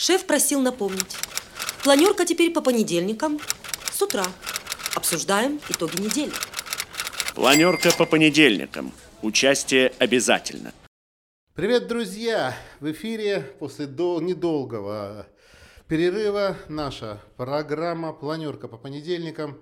Шеф просил напомнить. Планерка теперь по понедельникам с утра. Обсуждаем итоги недели. Планерка по понедельникам. Участие обязательно. Привет, друзья! В эфире после до недолгого перерыва наша программа «Планерка по понедельникам».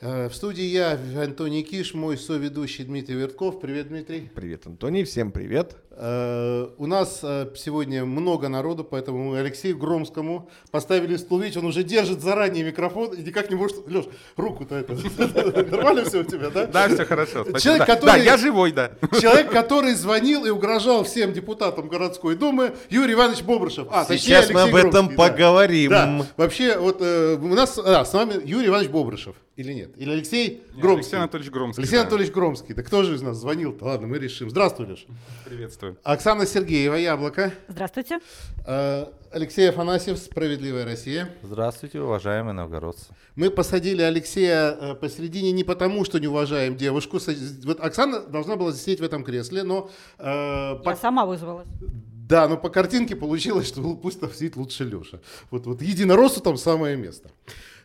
Э, в студии я, Антоний Киш, мой соведущий Дмитрий Вертков. Привет, Дмитрий. Привет, Антоний. Всем привет. Э, у нас э, сегодня много народу, поэтому мы Алексею Громскому поставили стул. Видите, он уже держит заранее микрофон и никак не может... Леш, руку-то это... Нормально все у тебя, да? Да, все хорошо. Человек, который... Да, я живой, да. Человек, который звонил и угрожал всем депутатам городской думы, Юрий Иванович Бобрышев. А, Сейчас мы об этом поговорим. Да. Вообще, вот у нас... А, с вами Юрий Иванович Бобрышев. Или нет? Или Алексей Громский? Алексей Анатольевич Громский. Алексей да. Анатольевич Громский. Да кто же из нас звонил-то? Ладно, мы решим. Здравствуй, Леш. Приветствую. Оксана Сергеева, Яблоко. Здравствуйте. Э, Алексей Афанасьев, Справедливая Россия. Здравствуйте, уважаемые новгородцы. Мы посадили Алексея э, посередине не потому, что не уважаем девушку. Вот Оксана должна была сидеть в этом кресле, но... Э, Я по... сама вызвалась. Да, но по картинке получилось, что пусть там сидит лучше Леша. Вот, вот единороссу там самое место.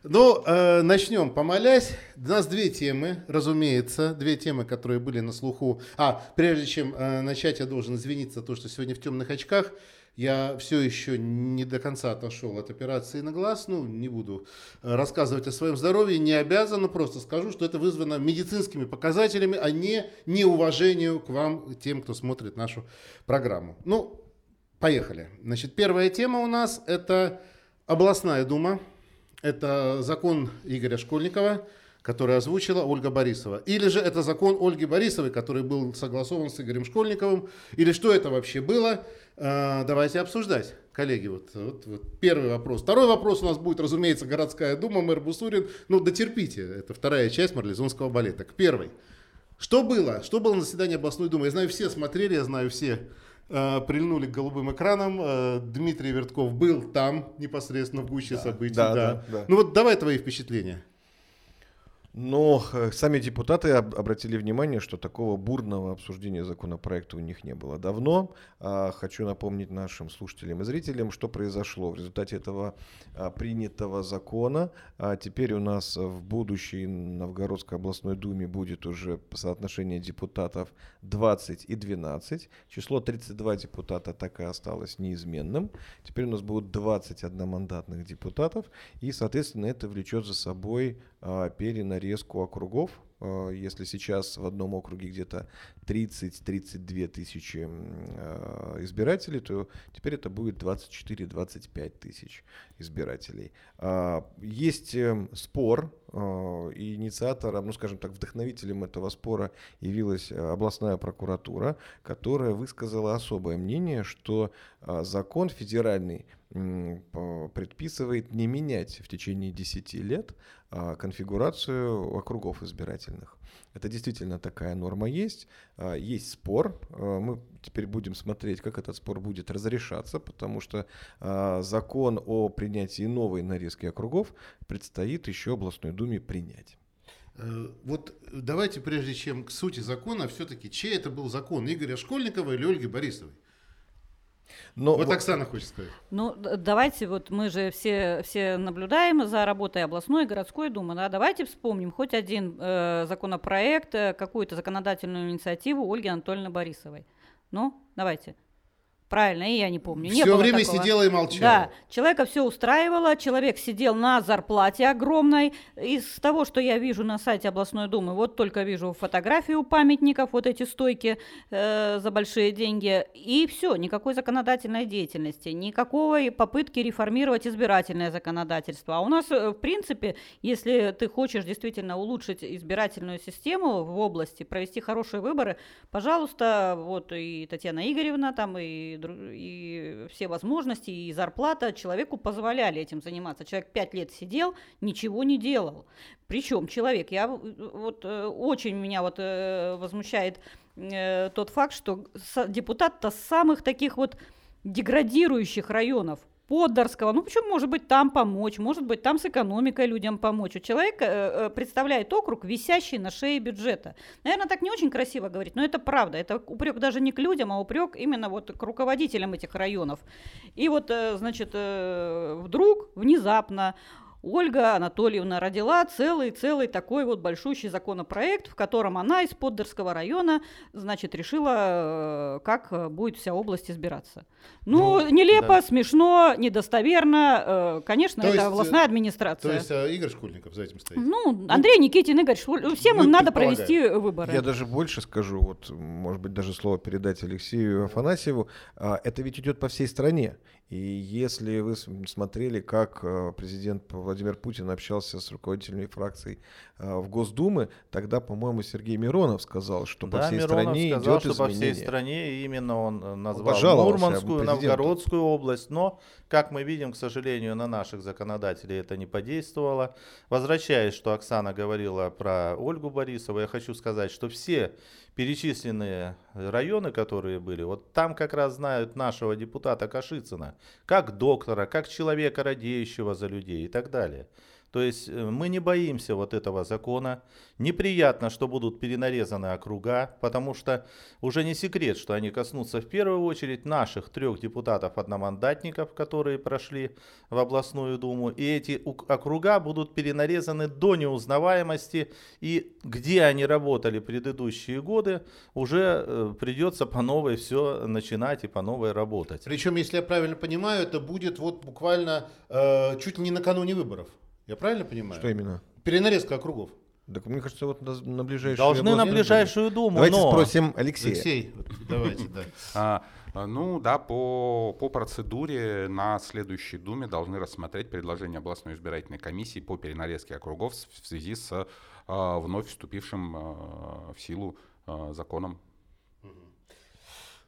Ну, э, начнем. Помолясь, у нас две темы, разумеется, две темы, которые были на слуху. А, прежде чем э, начать, я должен извиниться за то, что сегодня в темных очках. Я все еще не до конца отошел от операции на глаз. Ну, не буду э, рассказывать о своем здоровье, не обязан, но просто скажу, что это вызвано медицинскими показателями, а не неуважению к вам, тем, кто смотрит нашу программу. Ну, поехали. Значит, первая тема у нас это областная дума это закон Игоря Школьникова, который озвучила Ольга Борисова. Или же это закон Ольги Борисовой, который был согласован с Игорем Школьниковым. Или что это вообще было? А, давайте обсуждать. Коллеги, вот, вот, вот первый вопрос. Второй вопрос у нас будет, разумеется, городская дума, мэр Бусурин. Ну, дотерпите, это вторая часть Марлезонского балета. К первой. Что было? Что было на заседании областной думы? Я знаю, все смотрели, я знаю, все Э, прильнули к голубым экранам. Э, Дмитрий Вертков был там непосредственно в гуще да, событий. Да, да. Да, да. Ну вот давай твои впечатления. Но э, сами депутаты обратили внимание, что такого бурного обсуждения законопроекта у них не было давно. А, хочу напомнить нашим слушателям и зрителям, что произошло в результате этого а, принятого закона. А теперь у нас в будущей Новгородской областной думе будет уже соотношение депутатов 20 и 12. Число 32 депутата так и осталось неизменным. Теперь у нас будут 20 одномандатных депутатов. И, соответственно, это влечет за собой перенарезку округов. Если сейчас в одном округе где-то 30-32 тысячи избирателей, то теперь это будет 24-25 тысяч избирателей. Есть эм, спор, и инициатором, ну скажем так, вдохновителем этого спора явилась областная прокуратура, которая высказала особое мнение, что закон федеральный предписывает не менять в течение 10 лет а, конфигурацию округов избирательных. Это действительно такая норма есть. А, есть спор. А, мы теперь будем смотреть, как этот спор будет разрешаться, потому что закон о принятии новой нарезки округов предстоит еще областной думе принять. Э, вот давайте, прежде чем к сути закона, все-таки чей это был закон, Игоря Школьникова или Ольги Борисовой? Но вот, вот Оксана хочет сказать. Ну, давайте, вот мы же все, все наблюдаем за работой областной и городской думы, да, давайте вспомним хоть один э, законопроект, э, какую-то законодательную инициативу Ольги Анатольевны Борисовой. Ну, давайте. Правильно, и я не помню. Все не время такого. сидела и молчала. Да, человека все устраивало, человек сидел на зарплате огромной. Из того, что я вижу на сайте областной думы, вот только вижу фотографии у памятников, вот эти стойки э, за большие деньги, и все, никакой законодательной деятельности, никакого попытки реформировать избирательное законодательство. А у нас, э, в принципе, если ты хочешь действительно улучшить избирательную систему в области, провести хорошие выборы, пожалуйста, вот и Татьяна Игоревна там, и и все возможности, и зарплата человеку позволяли этим заниматься. Человек пять лет сидел, ничего не делал. Причем человек, я вот э, очень меня вот э, возмущает э, тот факт, что депутат-то самых таких вот деградирующих районов Поддорского. Ну, почему, может быть, там помочь, может быть, там с экономикой людям помочь. У человека э, э, представляет округ, висящий на шее бюджета. Наверное, так не очень красиво говорить, но это правда. Это упрек даже не к людям, а упрек именно вот к руководителям этих районов. И вот, э, значит, э, вдруг, внезапно, Ольга Анатольевна родила целый-целый такой вот большущий законопроект, в котором она из Поддерского района, значит, решила, э, как будет вся область избираться. Ну, Ну, нелепо, да. смешно, недостоверно. э, Конечно, То это есть, областная э, администрация. То есть э, Игорь Школьников за этим стоит. Ну, Андрей Никитин, Игорь Швуль, всем мы им надо провести выборы. Я даже больше скажу, вот, может быть, даже слово передать Алексею Афанасьеву. А, Это ведь идет по всей стране. И если вы смотрели, как а, президент Владимир Путин общался с руководителями фракций а, в Госдумы, тогда, по-моему, Сергей Миронов сказал, что по да, всей Миронов стране сказал, идет что по всей изменение. стране именно он э, назвал пожаловался Мурманскую. Новгородскую область. Но, как мы видим, к сожалению, на наших законодателей это не подействовало. Возвращаясь, что Оксана говорила про Ольгу Борисову, я хочу сказать, что все перечисленные районы, которые были, вот там как раз знают нашего депутата Кашицына, как доктора, как человека, радеющего за людей и так далее. То есть э, мы не боимся вот этого закона. Неприятно, что будут перенарезаны округа, потому что уже не секрет, что они коснутся в первую очередь наших трех депутатов-одномандатников, которые прошли в областную думу. И эти округа будут перенарезаны до неузнаваемости. И где они работали предыдущие годы, уже э, придется по новой все начинать и по новой работать. Причем, если я правильно понимаю, это будет вот буквально э, чуть не накануне выборов. Я правильно понимаю? Что именно? Перенарезка округов. Так мне кажется, вот на, на ближайшие Должны на ближайшую думу, Давайте но... спросим Алексея. Алексей, давайте, да. А, а, ну да, по, по процедуре на следующей Думе должны рассмотреть предложение областной избирательной комиссии по перенарезке округов в связи с а, вновь вступившим а, в силу а, законом.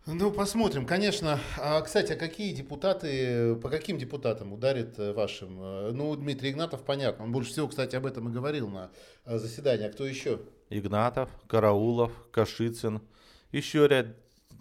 Ну, посмотрим, конечно. А, кстати, а какие депутаты, по каким депутатам ударит э, вашим? Э, Ну, Дмитрий Игнатов, понятно. Он больше всего, кстати, об этом и говорил на э, заседании. А кто еще? Игнатов, Караулов, Кашицын. Еще ряд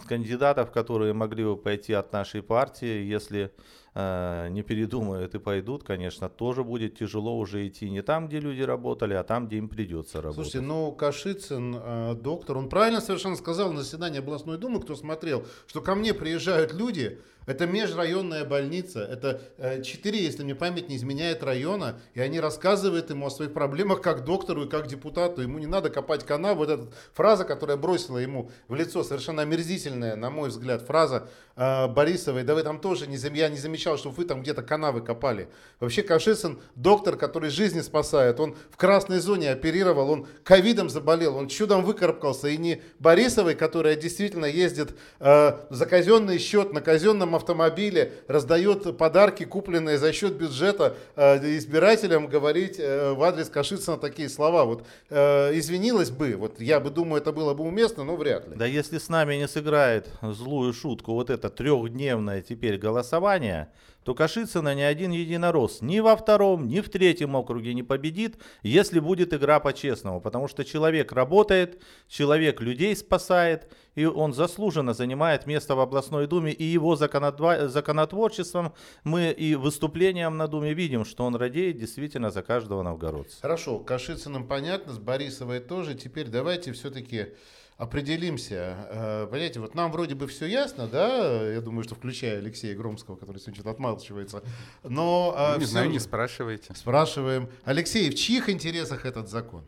кандидатов, которые могли бы пойти от нашей партии, если э, не передумают и пойдут, конечно, тоже будет тяжело уже идти не там, где люди работали, а там, где им придется работать. Слушайте, ну, Кашицын, э, доктор, он правильно совершенно сказал на заседании областной думы, кто смотрел, что ко мне приезжают люди, это межрайонная больница, это э, четыре, если мне память не изменяет, района, и они рассказывают ему о своих проблемах как доктору и как депутату. Ему не надо копать канал. Вот эта фраза, которая бросила ему в лицо, совершенно омерзительная, на мой взгляд, фраза э, Борисовой, да вы там тоже, не, я не замечал, что вы там где-то канавы копали. Вообще Кашицын доктор, который жизни спасает, он в красной зоне оперировал, он ковидом заболел, он чудом выкарабкался, и не Борисовой, которая действительно ездит э, за казенный счет на казенном автомобиле, раздает подарки, купленные за счет бюджета э, избирателям, говорить э, в адрес Кашицына такие слова. Вот э, извинилась бы, вот я бы думаю, это было бы уместно, но вряд ли. Да если с нами не сыграет злую шутку вот это трехдневное теперь голосование, то Кашицына ни один единорос ни во втором, ни в третьем округе не победит, если будет игра по-честному. Потому что человек работает, человек людей спасает, и он заслуженно занимает место в областной думе. И его законодва- законотворчеством мы и выступлением на думе видим, что он радеет действительно за каждого новгородца. Хорошо, Кашицыным понятно, с Борисовой тоже. Теперь давайте все-таки определимся. Э, Понимаете, вот нам вроде бы все ясно, да? Я думаю, что включая Алексея Громского, который сегодня что-то отмалчивается. Но Ну, не всё знаю, же не спрашивайте. спрашиваем. Алексей, в чьих интересах этот закон?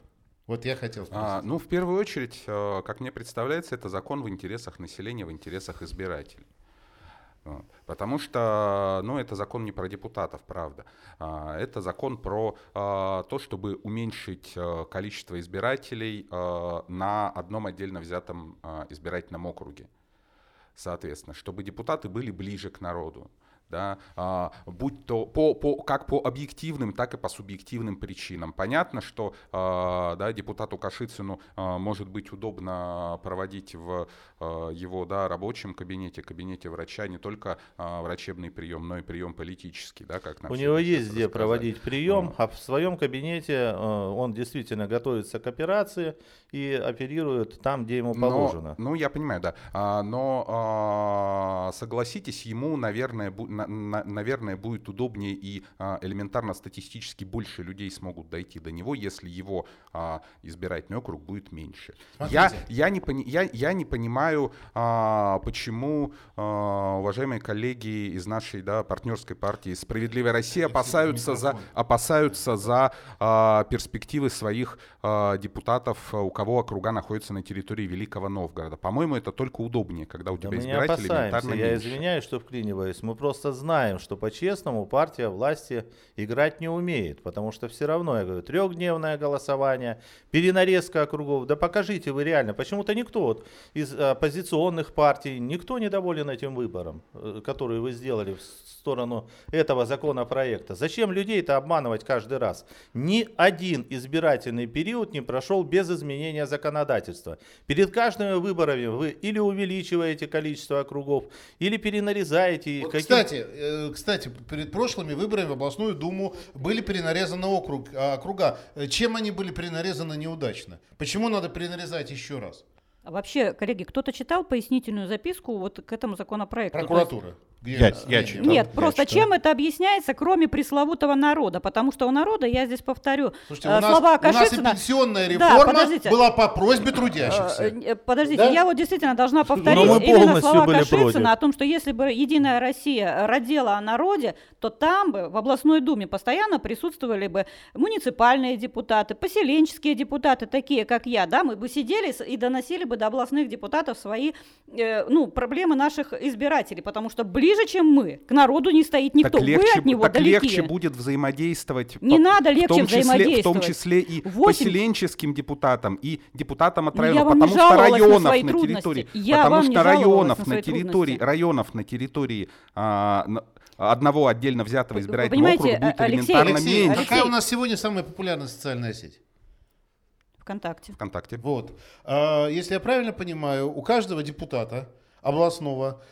Вот я хотел спросить. А, ну, в первую очередь, э, как мне представляется, это закон в интересах населения, в интересах избирателей. Потому что, ну, это закон не про депутатов, правда. А, Это закон про а, то, чтобы уменьшить а, количество избирателей а, на одном отдельно взятом а, избирательном округе. Соответственно, чтобы депутаты были ближе к народу. Да, а, будь то по, по, как по объективным, так и по субъективным причинам. Понятно, что а, да, депутату Кашицыну а, может быть удобно проводить в а, его да, рабочем кабинете, кабинете врача не только а, врачебный прием, но и прием политический. Да, как У него есть где проводить прием, Вот. а в своем кабинете он действительно готовится к операции и оперирует там, где ему Но- положено. ну, я понимаю, да. А, но а, согласитесь, ему, наверное, бу- на- на- наверное, будет удобнее и а, элементарно статистически больше людей смогут дойти до него, если его а, избирательный округ будет меньше. Я, Смотрите. я, не, пони- я, я не понимаю, а, почему а, уважаемые коллеги из нашей да, партнерской партии «Справедливая Россия» опасаются за, опасаются за а, перспективы своих а, депутатов, у кого округа находятся на территории Великого Новгорода. По-моему, это только удобнее, когда у Да тебя не избиратели элементарно я меньше. извиняюсь, что вклиниваюсь. Мы просто знаем, что по-честному партия власти играть не умеет, потому что все равно, я говорю, трехдневное голосование, перенарезка округов. Да покажите вы реально. Почему-то никто вот из оппозиционных партий, никто недоволен этим выбором, э, который вы сделали в сторону этого законопроекта. Зачем людей-то обманывать каждый раз? Ни один избирательный период не прошел без изменения законодательства. Перед каждыми выборами вы или увеличиваете количество округов, или перенарезаете. Вот, каким- кстати, э, кстати, перед прошлыми выборами в областную думу были перенарезаны округ, а, округа. Э, Чем они были перенарезаны неудачно? Почему надо перенарезать еще раз? А вообще, коллеги, кто-то читал пояснительную записку вот к этому законопроекту? То есть- Я- я Нет, читал. Нет, Я просто читал. чем это объясняется, кроме пресловутого народа? Потому что у народа, я здесь повторю, Слушайте, э, у нас, слова у нас и Кашицына... пенсионная Да, реформа подождите. была по просьбе Э, трудящихся. э, Подождите, Да? я вот действительно должна повторить мы именно слова были Кашицына против. о том, что если бы Единая Россия родила о народе, то там бы в областной думе постоянно присутствовали бы муниципальные депутаты, поселенческие депутаты, такие как я, да, мы бы сидели и доносили бы до областных депутатов свои, э, ну, проблемы наших избирателей, потому что ближе, чем мы, к народу не стоит никто, Так легче, вы от него так далеки. легче будет взаимодействовать. Не по- надо в легче том числе, В том взаимодействовать. числе и Восемь- поселенческим депутатам, и депутатам от Ну, районов, потому что на районов на территории, Я потому что районов на территории, районов на территории а, на- одного отдельно взятого избирательного округа будет А- Алексей, элементарно Алексей, меньше. какая у нас сегодня самая популярная социальная сеть? ВКонтакте. ВКонтакте. Вот. А, Если я правильно понимаю, у каждого депутата областного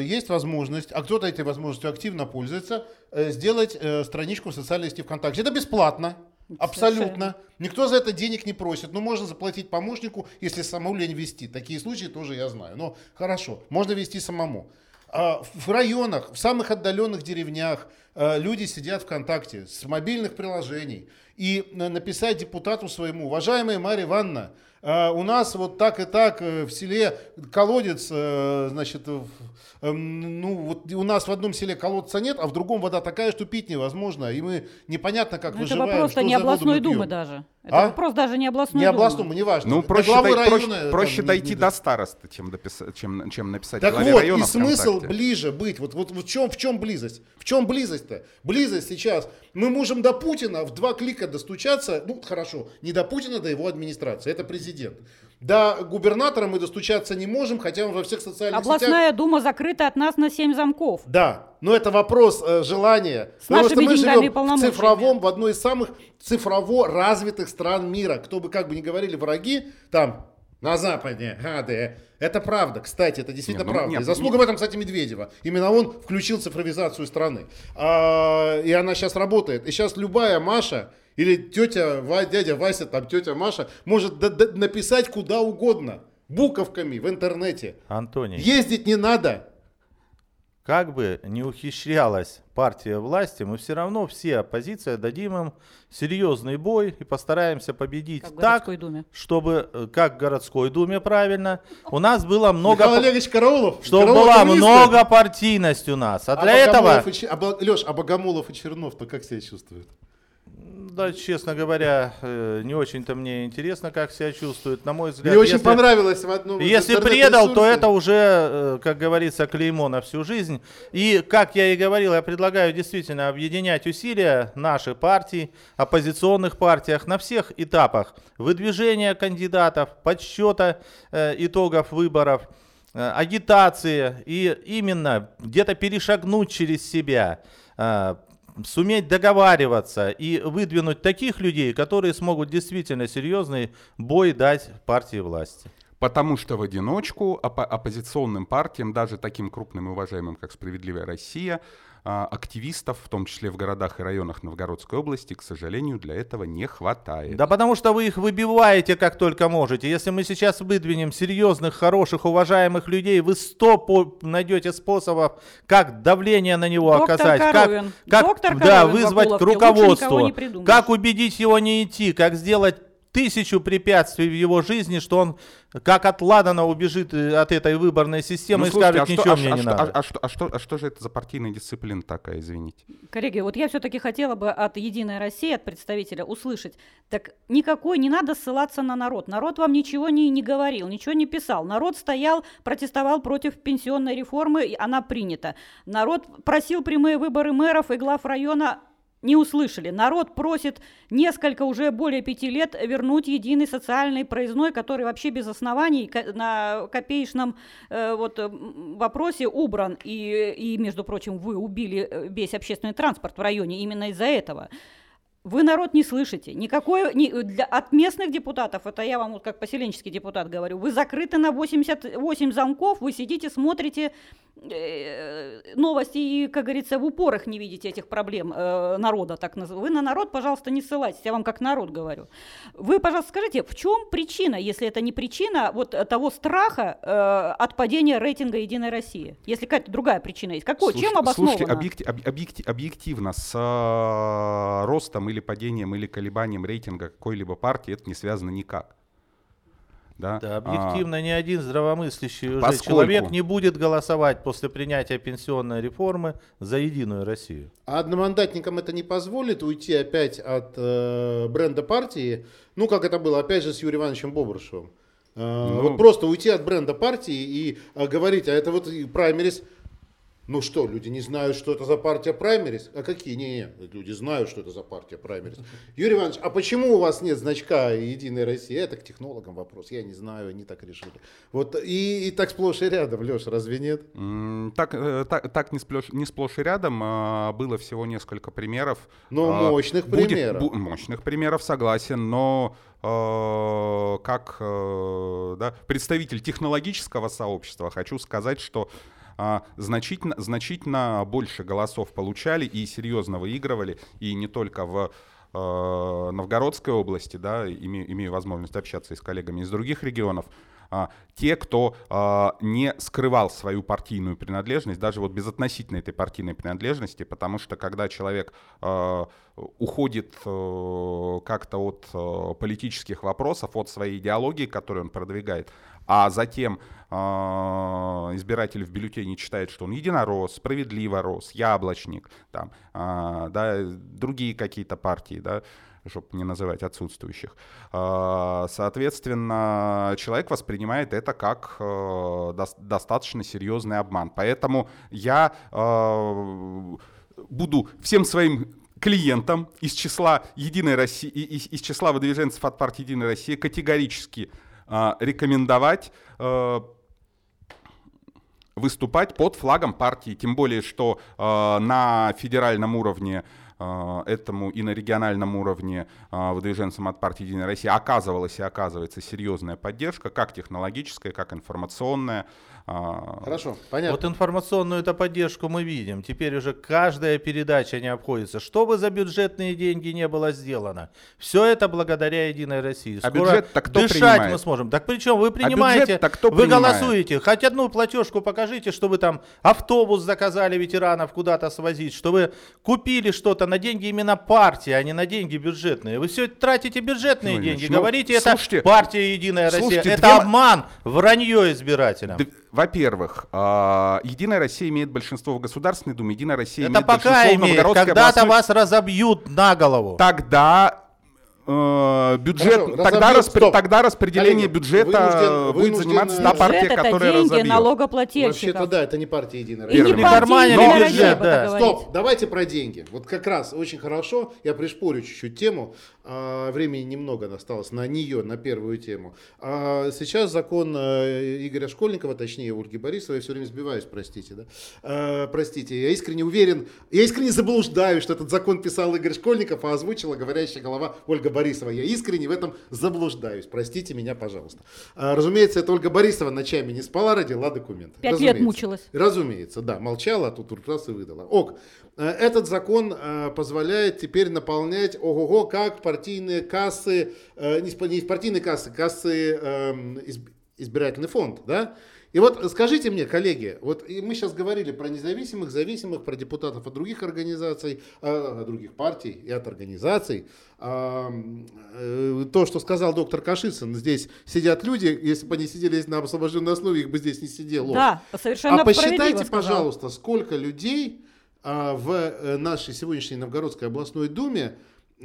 есть возможность, а кто-то этой возможностью активно пользуется, э, сделать э, страничку в социальной сети ВКонтакте. Это бесплатно. Абсолютно. Никто за это денег не просит. Ну, можно заплатить помощнику, если самому лень вести. Такие случаи тоже я знаю. Но хорошо, можно вести самому. А в районах, в самых отдаленных деревнях э, люди сидят ВКонтакте с мобильных приложений. И э, написать депутату своему, уважаемая Марья Ивановна, э, у нас вот так и так э, в селе колодец, э, значит, эм, ну вот у нас в одном селе колодца нет, а в другом вода такая, что пить невозможно. И мы непонятно, как Ну, это выживаем, вопрос-то что не областной думы даже. Это А? вопрос даже не областной Не областному, не важно. Ну, проще, дай- проще- района, там, проще не- дойти не- до староста, чем, дописа- чем, чем написать Так главе вот, района и смысл ВКонтакте. ближе быть. Вот, вот, в, чем, в чем близость? В чем близость-то? Близость сейчас. Мы можем до Путина в два клика достучаться. Ну, хорошо, не до Путина, до его администрации. Это президент. До губернатора мы достучаться не можем, хотя он во всех социальных сетях... Областная дума закрыта от нас на семь замков. Да, но это вопрос э, желания. С Потому что мы живем в цифровом, в одной из самых цифрово развитых стран мира. Кто бы как бы ни говорили враги, там, на Западе, гады. Это правда, кстати, это действительно Нет, ну, правда. нет, и заслуга нет. в этом, кстати, Медведева. Именно он включил цифровизацию страны. А, и она сейчас работает. И сейчас любая Маша или тетя, Ва- дядя Вася, там тетя Маша, может д- д- написать куда угодно. Буковками в интернете. Антоний, Ездить не надо. Как бы не ухищрялась партия власти, мы все равно все оппозиция дадим им серьезный бой и постараемся победить Как так, думе. чтобы, э, как в городской думе, правильно, у нас было много... Михаил Олегович Караулов. Чтобы Караулов была много партийность у нас. А А для этого, Богомолов и Че- а Лёш, а Богомолов и Чернов-то как себя чувствуют? Да, честно говоря, э, не очень-то мне интересно, как себя чувствует. На мой взгляд, Мне очень если- понравилось в одном Если предал, то это уже, э, как говорится, клеймо на всю жизнь. И, как я и говорил, я предлагаю действительно объединять усилия наших партий, оппозиционных партиях на всех этапах выдвижения кандидатов, подсчета э, итогов выборов, агитации и именно где-то перешагнуть через себя, суметь договариваться и выдвинуть таких людей, которые смогут действительно серьезный бой дать партии власти. Потому что в одиночку оппо- оппозиционным партиям, даже таким крупным и уважаемым, как «Справедливая Россия», активистов, в том числе в городах и районах Новгородской области, к сожалению, для этого не хватает. Да потому что вы их выбиваете как только можете. Если мы сейчас выдвинем серьезных, хороших, уважаемых людей, вы сто по- найдете способов, как давление на него Доктор оказать, Коровин. как, как Доктор да, Коровин вызвать к. Лучше никого руководству, как убедить его не идти, как сделать тысячу препятствий в его жизни, что он как от Ладана убежит э, от этой выборной системы Ну, и слушайте, скажет, а ничего а мне что- не а что- надо. а- а что- а что- а что же это за партийная дисциплина такая, извините? Коллеги, вот я все-таки хотела бы от Единой России, от представителя услышать, так никакой, не надо ссылаться на народ. Народ вам ничего не, не говорил, ничего не писал. Народ стоял, протестовал против пенсионной реформы, и она принята. Народ просил прямые выборы мэров и глав района, не услышали. Народ просит несколько, уже более пяти лет вернуть единый социальный проездной, который вообще без оснований на копеечном э, вот, м, вопросе убран. И, и, между прочим, вы убили э, весь общественный транспорт в районе именно из-за этого. Вы народ не слышите. Никакой, ни- для, от местных депутатов, это я вам вот как поселенческий депутат говорю, вы закрыты на 88 замков, вы сидите, смотрите э, новости и, как говорится, в упорах не видите этих проблем э, народа, так называемых. Вы на народ, пожалуйста, не ссылайтесь, я вам как народ говорю. Вы, пожалуйста, скажите, в чем причина, если это не причина вот э, того страха э, от падения рейтинга Единой России? Если какая-то другая причина есть. Какой? Слушайте- чем обоснована? Слушайте, объекти- об- объекти- объективно с э, ростом или падением или колебанием рейтинга какой-либо партии это не связано никак. Да, Да, А, объективно ни один здравомыслящий уже поскольку- человек не будет голосовать после принятия пенсионной реформы за Единую Россию. А одномандатникам это не позволит уйти опять от э, бренда партии, ну как это было опять же с Юрием Ивановичем Бобрышевым. Э, Ну. вот просто уйти от бренда партии и э, говорить, а это вот и праймерис. Ну что, люди не знают, что это за партия праймерис? А какие? Не, не, люди знают, что это за партия праймерис. Юрий Иванович, а почему у вас нет значка Единой России? Это к технологам вопрос, я не знаю, они так решили. Вот и, и так сплошь и рядом, Леша, разве нет? Так, э, так, так не, сплошь, не сплошь и рядом а, было всего несколько примеров. Но А, мощных будет- примеров. бу- мощных примеров, согласен, но э, как э, да, представитель технологического сообщества хочу сказать, что значительно, значительно больше голосов получали и серьезно выигрывали, и не только в э, Новгородской области, да, име- имею возможность общаться и с коллегами из других регионов, а, те, кто а, не скрывал свою партийную принадлежность, даже вот безотносительно этой партийной принадлежности, потому что когда человек а, уходит э, как-то от э, политических вопросов, от своей идеологии, которую он продвигает, а затем а, избиратель в бюллетене читает, что он единорос, справедливорос, яблочник, там, а, да, другие какие-то партии, да, чтобы не называть отсутствующих. А, Соответственно, человек воспринимает это как э, дос- достаточно серьезный обман. Поэтому я э, буду всем своим клиентам из числа Единой России, из, из числа выдвиженцев от партии Единая Россия категорически а, рекомендовать э, выступать под флагом партии, тем более, что э, на федеральном уровне э, этому и на региональном уровне э, выдвиженцам от партии Единая Россия оказывалась и оказывается серьезная поддержка, как технологическая, как информационная. э, Хорошо, понятно. Вот информационную эту поддержку мы видим. Теперь уже каждая передача не обходится. Что бы за бюджетные деньги не было сделано, все это благодаря Единой России. А Скоро бюджет-то кто дышать принимает? мы сможем. Так причем вы принимаете, бюджет-то кто вы принимает? голосуете. Хоть одну платежку покажите, что вы там автобус заказали ветеранов куда-то свозить, что вы купили что-то на деньги именно партии, а не на деньги бюджетные. Вы все тратите бюджетные Ильич, деньги. ну, говорите, это слушайте, партия Единая Россия. слушайте, Это две обман, вранье избирателям. Д- Во-первых, а, Единая Россия имеет большинство в Государственной Думе, Единая Россия Это имеет пока большинство в имеет, Новгородской когда-то областной- вас разобьют на голову. Тогда э, бюджет, Хорошо, тогда, стоп. тогда распределение Коллеги, бюджета вынужден- будет вынужден- заниматься та Бюджет партия, это которая деньги разобьет. налогоплательщиков. Вообще-то да, это не партия Единая И не Единая бюджет, Россия, да. Стоп, давайте про деньги. Вот как раз очень хорошо, я пришпорю чуть-чуть тему, а, времени немного осталось на нее, на первую тему. А, сейчас закон э, Игоря Школьникова, точнее Ольги Борисовой, я все время сбиваюсь, простите, да? А, простите, я искренне уверен, я искренне заблуждаюсь, что этот закон писал Игорь Школьников, а озвучила говорящая голова Ольга Борисова. Я искренне в этом заблуждаюсь. Простите меня, пожалуйста. А, разумеется, это Ольга Борисова ночами не спала, родила документы. Пять Разумеется. лет мучилась. Разумеется, да, молчала, а тут раз и выдала. Ок, э, этот закон э, позволяет теперь наполнять, ого-го, как партийные кассы, э, не партийные кассы, кассы эм, изб- избирательный фонд, да? И вот скажите мне, коллеги, вот мы сейчас говорили про независимых, зависимых, про депутатов от других организаций, э, от других партий и от организаций. А, э, То, что сказал доктор Кашицын, здесь сидят люди, если бы они сидели на освобожденной основе, их бы здесь не сидело. Да, совершенно А посчитайте, пожалуйста, сколько людей а, в э, нашей сегодняшней Новгородской областной думе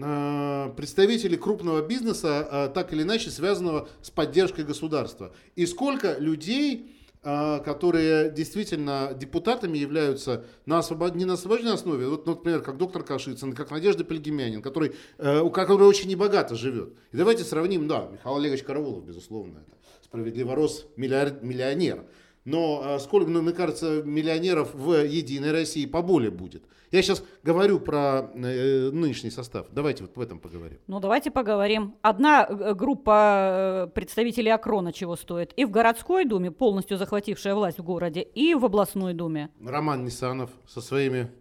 а, представителей крупного бизнеса, а, так или иначе связанного с поддержкой государства. И сколько людей, а, которые действительно депутатами являются на освобод... не на освобожденной основе, вот, например, как доктор Кашицын, как Надежда Пельгемянин, который, э, у которой очень небогато живет. И давайте сравним, да, Михаил Олегович Караулов, безусловно, это справедливо рос миллиард- миллионер. Но а, сколько, ну, мне кажется, миллионеров в Единой России поболее будет. Я сейчас говорю про э, нынешний состав. Давайте вот в этом поговорим. Ну, давайте поговорим. Одна э, группа э, представителей Акрона чего стоит. И в городской думе, полностью захватившая власть в городе, и в областной думе. Роман Нисанов со своими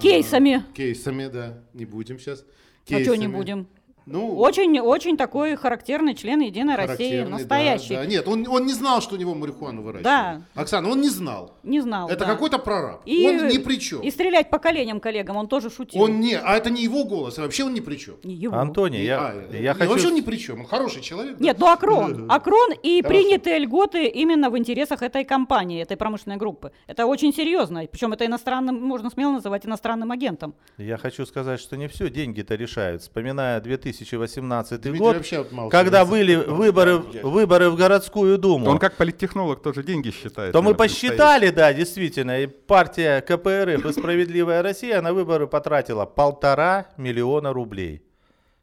Кейсами. кейсами, да, не будем сейчас. А что не будем? Ну, Очень, очень такой характерный член Единой России, характерный, да, настоящий. да. Нет, он, он не знал, что у него марихуану выращивают. Да. Оксана, он не знал. Не знал. Это да. какой-то прораб. И- он ни при чем. И стрелять по коленям коллегам он тоже шутил. Он не, а это не его голос, а вообще он ни при чем. Не его. Антоний, я, А, я не, хочу... Вообще он ни при чем, он хороший человек. да. Нет, ну Акрон. Акрон и Хорошо. принятые льготы именно в интересах этой компании, этой промышленной группы. Это очень серьезно. Причем это иностранным, можно смело называть иностранным агентом. Я хочу сказать, что не все деньги-то решают. Вспоминая 2018 Дмитрий год, когда были выборы, выборы в городскую думу, Он как политтехнолог тоже деньги считает. то мы посчитали, да, действительно, и партия КПРФ и «Справедливая Россия» на выборы потратила полтора миллиона рублей.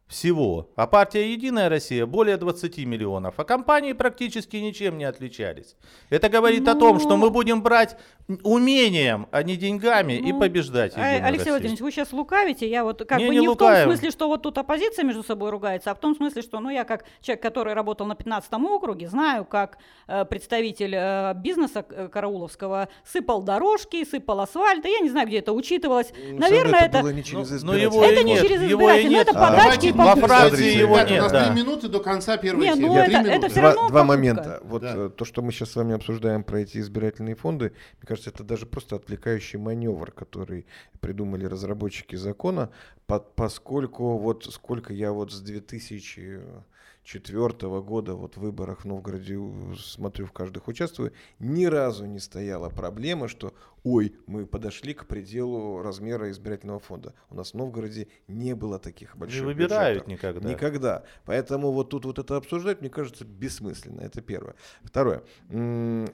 Всего. А партия «Единая Россия» более 20 миллионов. А компании практически ничем не отличались. Это говорит о том, что мы будем брать умением, а не деньгами и Ну, побеждать А, «Единую Алексей Россию». Владимирович, вы сейчас лукавите. Я вот как Не, бы не не, в том смысле, что вот тут оппозиция между собой ругается, а в том смысле, что ну я как человек, который работал на 15 округе, знаю, как э, представитель э, бизнеса э, карауловского сыпал дорожки, сыпал асфальт. и Я не знаю, где это учитывалось. Наверное, это... было не через Ну, ну, его Это и не нет, через его и избирателей, но нет. это А, подачки Давайте и Во. Франции его Ребята, у нет, нас да. три минуты до конца первой Не, темы. ну это- это два, равно два момента. Вот Да. э, то, что мы сейчас с вами обсуждаем про эти избирательные фонды, мне кажется, это даже просто отвлекающий маневр, который придумали разработчики закона, по- поскольку вот сколько я вот с 2004 года вот в выборах в Новгороде у- смотрю, в каждых участвую, ни разу не стояла проблема, что ой, мы подошли к пределу размера избирательного фонда. У нас в Новгороде не было таких больших Не выбирают бюджетов. никогда. Никогда. Поэтому вот тут вот это обсуждать, мне кажется, бессмысленно. Это первое. Второе.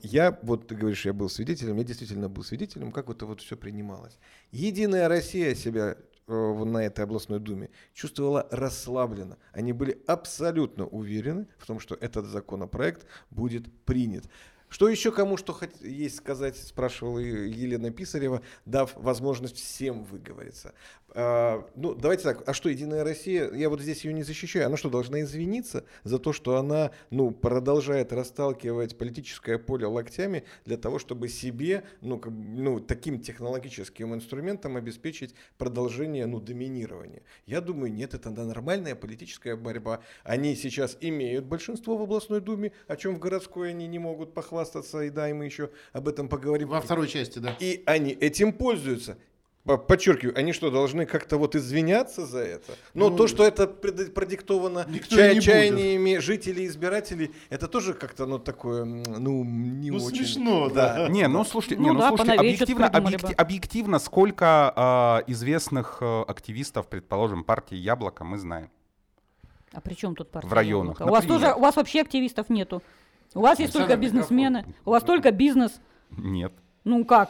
Я, вот ты говоришь, я был свидетелем, я действительно был свидетелем, как это вот все принималось. Единая Россия себя э, на этой областной думе чувствовала расслабленно. Они были абсолютно уверены в том, что этот законопроект будет принят. Что еще кому что есть сказать, спрашивала Елена Писарева, дав возможность всем выговориться. А, ну, давайте так, а что, Единая Россия, я вот здесь ее не защищаю, она что, должна извиниться за то, что она, ну, продолжает расталкивать политическое поле локтями для того, чтобы себе, ну, как ну таким технологическим инструментом обеспечить продолжение, ну, доминирования? Я думаю, нет, это нормальная политическая борьба. Они сейчас имеют большинство в областной думе, о чем в городской они не могут похвастаться, и да, и мы еще об этом поговорим. Во второй части, да. И они этим пользуются. По- Подчеркиваю, они что, должны как-то вот извиняться за это? Но Ну, то, что это продиктовано будет. чаяниями жителей и избирателей, это тоже как-то, ну, такое, ну, не Ну, очень. смешно, да. Не, ну слушайте, Ну не, ну, да, слушайте объективно, придумали объекти- бы. объективно, сколько а, известных а, активистов, предположим, партии Яблоко мы знаем. А при чем тут партия? В районах, Яблоко? У вас тоже, у вас вообще активистов нету. У вас есть Александр, только бизнесмены. У вас только бизнес. Нет. Ну как?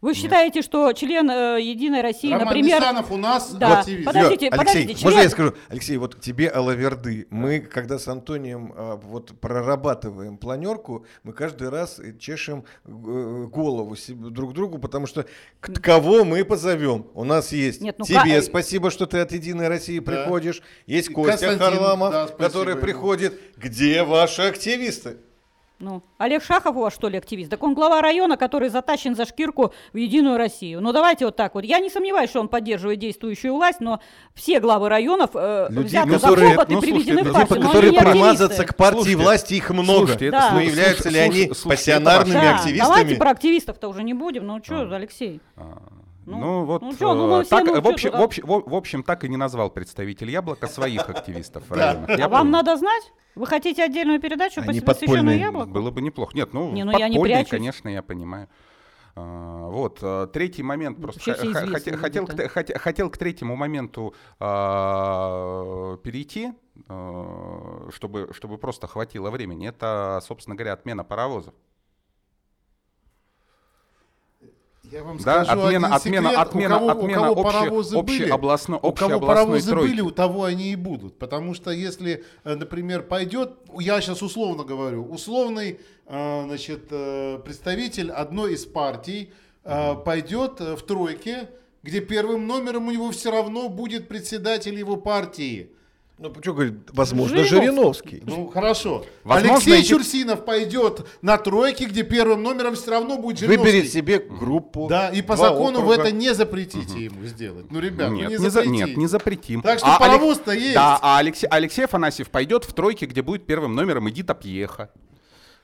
Вы считаете, что член э, Единой России, Роман например... Мисанов у нас Да, активист. подождите, Алексей, подождите, можно я член- скажу? Алексей, вот тебе алаверды. Мы, когда с Антонием а, вот прорабатываем планерку, мы каждый раз э, чешем э, голову себе- друг другу, потому что к- кого мы позовем? У нас есть Нет, ну тебе ка- спасибо, что ты от Единой России Да. приходишь. Есть Костя Константин, Харламов, да, спасибо который ему. приходит. Где ваши активисты? Ну, Олег Шахов у вас что ли активист? Так он глава района, который затащен за шкирку в Единую Россию. Ну давайте вот так вот. Я не сомневаюсь, что он поддерживает действующую власть, но все главы районов э, Людей, взяты которые- за хобот ну, и приведены слушайте, в ну, партию. типа, которые примазаться к партии Слушайте, власти, их много. слушайте, это- Да. Но являются ли слушай, они слушай, слушайте, это пассионарными Да, активистами? давайте про активистов-то уже не будем. Ну что, Алексей? А, Ну, Ну, вот, ну чё, ну мы э, так, ну в, общем, в, общем, в, общем, так и не назвал представитель Яблока своих активистов в районах. Я А вам надо знать? Вы хотите отдельную передачу, посвященную яблоку? Было бы неплохо. Нет, ну, Не, ну я не подпольный, прячусь. конечно, я понимаю. А, Вот, а, третий момент, просто вообще все х- х- известные хоте- хотел, к, люди-то. те- хоте- хотел к третьему моменту а, перейти, а, чтобы, чтобы просто хватило времени. Это, собственно говоря, отмена паровозов. Я вам Да, скажу отмена- отмена- секрет. отмена- у кого, отмена у кого обще- паровозы были, общеобластно- у кого паровозы тройки. были, у того они и будут. Потому что если, э, например, пойдет, я сейчас условно говорю, условный э, значит, э, представитель одной из партий э, пойдет в тройке, где первым номером у него все равно будет председатель его партии. Ну, что говорит, возможно, Жириновский. Жириновский. Ну, хорошо. Возможно, Алексей эти- Чурсинов пойдет на тройке, где первым номером все равно будет Жириновский. Выберет себе группу. Да, и по два закону вы округа. это не запретите ему сделать. Ну, ребят, нет, вы не не за- запретите. нет, не запретим. Так что А паровоз-то есть. Да, а Алексей, Алексей Афанасьев пойдет в тройке, где будет первым номером Эдита Пьеха.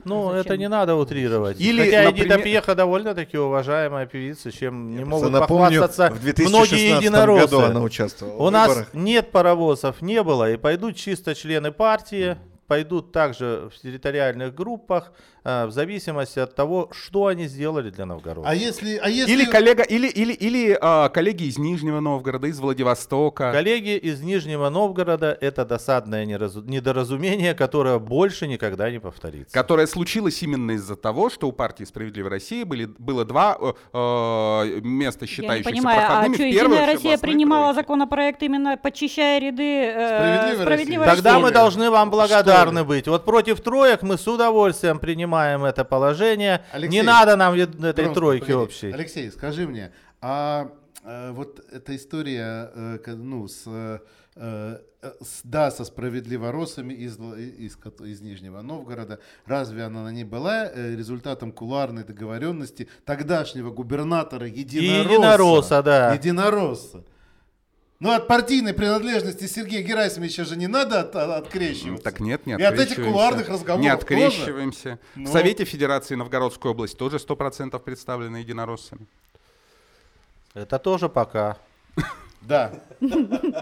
Ну, Зачем? это не надо утрировать. Или, Хотя например- Эдита Пьеха довольно-таки уважаемая певица, чем не Я могут напомню, похвастаться в 2016 многие единороссы. году она участвовала У в нас выборах. нет паровозов, не было, и пойдут чисто члены партии, пойдут также в территориальных группах, в зависимости от того, что они сделали для Новгорода. А если, а если... Или коллега, или, или, или а, коллеги из Нижнего Новгорода, из Владивостока. Коллеги из Нижнего Новгорода это досадное неразу- недоразумение, которое больше никогда не повторится. Которое случилось именно из-за того, что у партии «Справедливой России» были, было два э, э, места, Я не считающихся понимаю, а проходными что, в первой Единая Россия принимала тройке. законопроект именно подчищая ряды э, Справедливой справедливой России. Тогда мы должны вам благодарны Что быть. Вот против троек мы с удовольствием принимаем это положение. Алексей, не надо нам этой тройки погоди. общей. Алексей, скажи мне, а э, вот эта история, э, ну, с, э, с- да, со справедливоросами из, из, из Нижнего Новгорода, разве она не была результатом кулуарной договоренности тогдашнего губернатора Единоросса? Единоросса, да. Единоросса. Ну, от партийной принадлежности Сергея Герасимовича же не надо от, от- открещиваться. Так нет, не И от этих кулуарных разговоров Не тоже. открещиваемся. Ну. В Совете Федерации Новгородская область тоже 100% представлена единороссами. Это тоже пока. Да,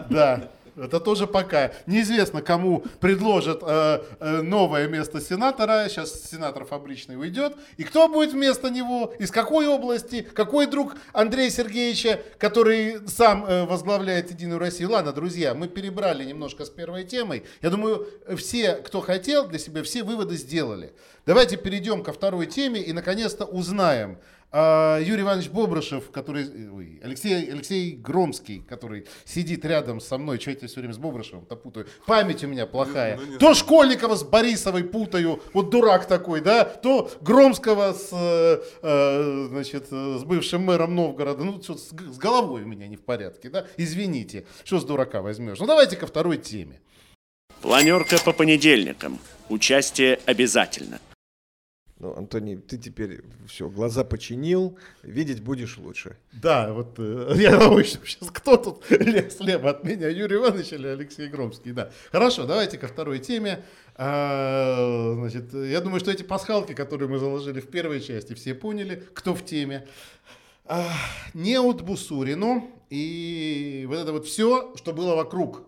да. Это тоже пока. Неизвестно, кому предложат э, э, новое место сенатора. Сейчас сенатор фабричный уйдет. И кто будет вместо него? Из какой области? Какой друг Андрея Сергеевича, который сам э, возглавляет Единую Россию? Ладно, друзья, мы перебрали немножко с первой темой. Я думаю, все, кто хотел для себя, все выводы сделали. Давайте перейдем ко второй теме и наконец-то узнаем, а, Юрий Иванович Бобрышев, который, ой, Алексей, Алексей Громский, который сидит рядом со мной, что я тебя все время с Бобрышевым-то путаю, память у меня плохая, то Школьникова с Борисовой путаю, вот дурак такой, да, то Громского с, э, э, значит, э, с бывшим мэром Новгорода, ну, что с головой у меня не в порядке, да, извините, что с дурака возьмешь. Ну, давайте ко второй теме. Планерка по понедельникам. Участие обязательно. Ну, Антоний, ты теперь все, глаза починил, видеть будешь лучше. Да, вот э, я думаю, что сейчас кто тут ле- слева от меня, Юрий Иванович или Алексей Громский, да. Хорошо, давайте ко второй теме. А, значит, я думаю, что эти пасхалки, которые мы заложили в первой части, все поняли, кто в теме. А, Неуд Бусурину и вот это вот все, что было вокруг.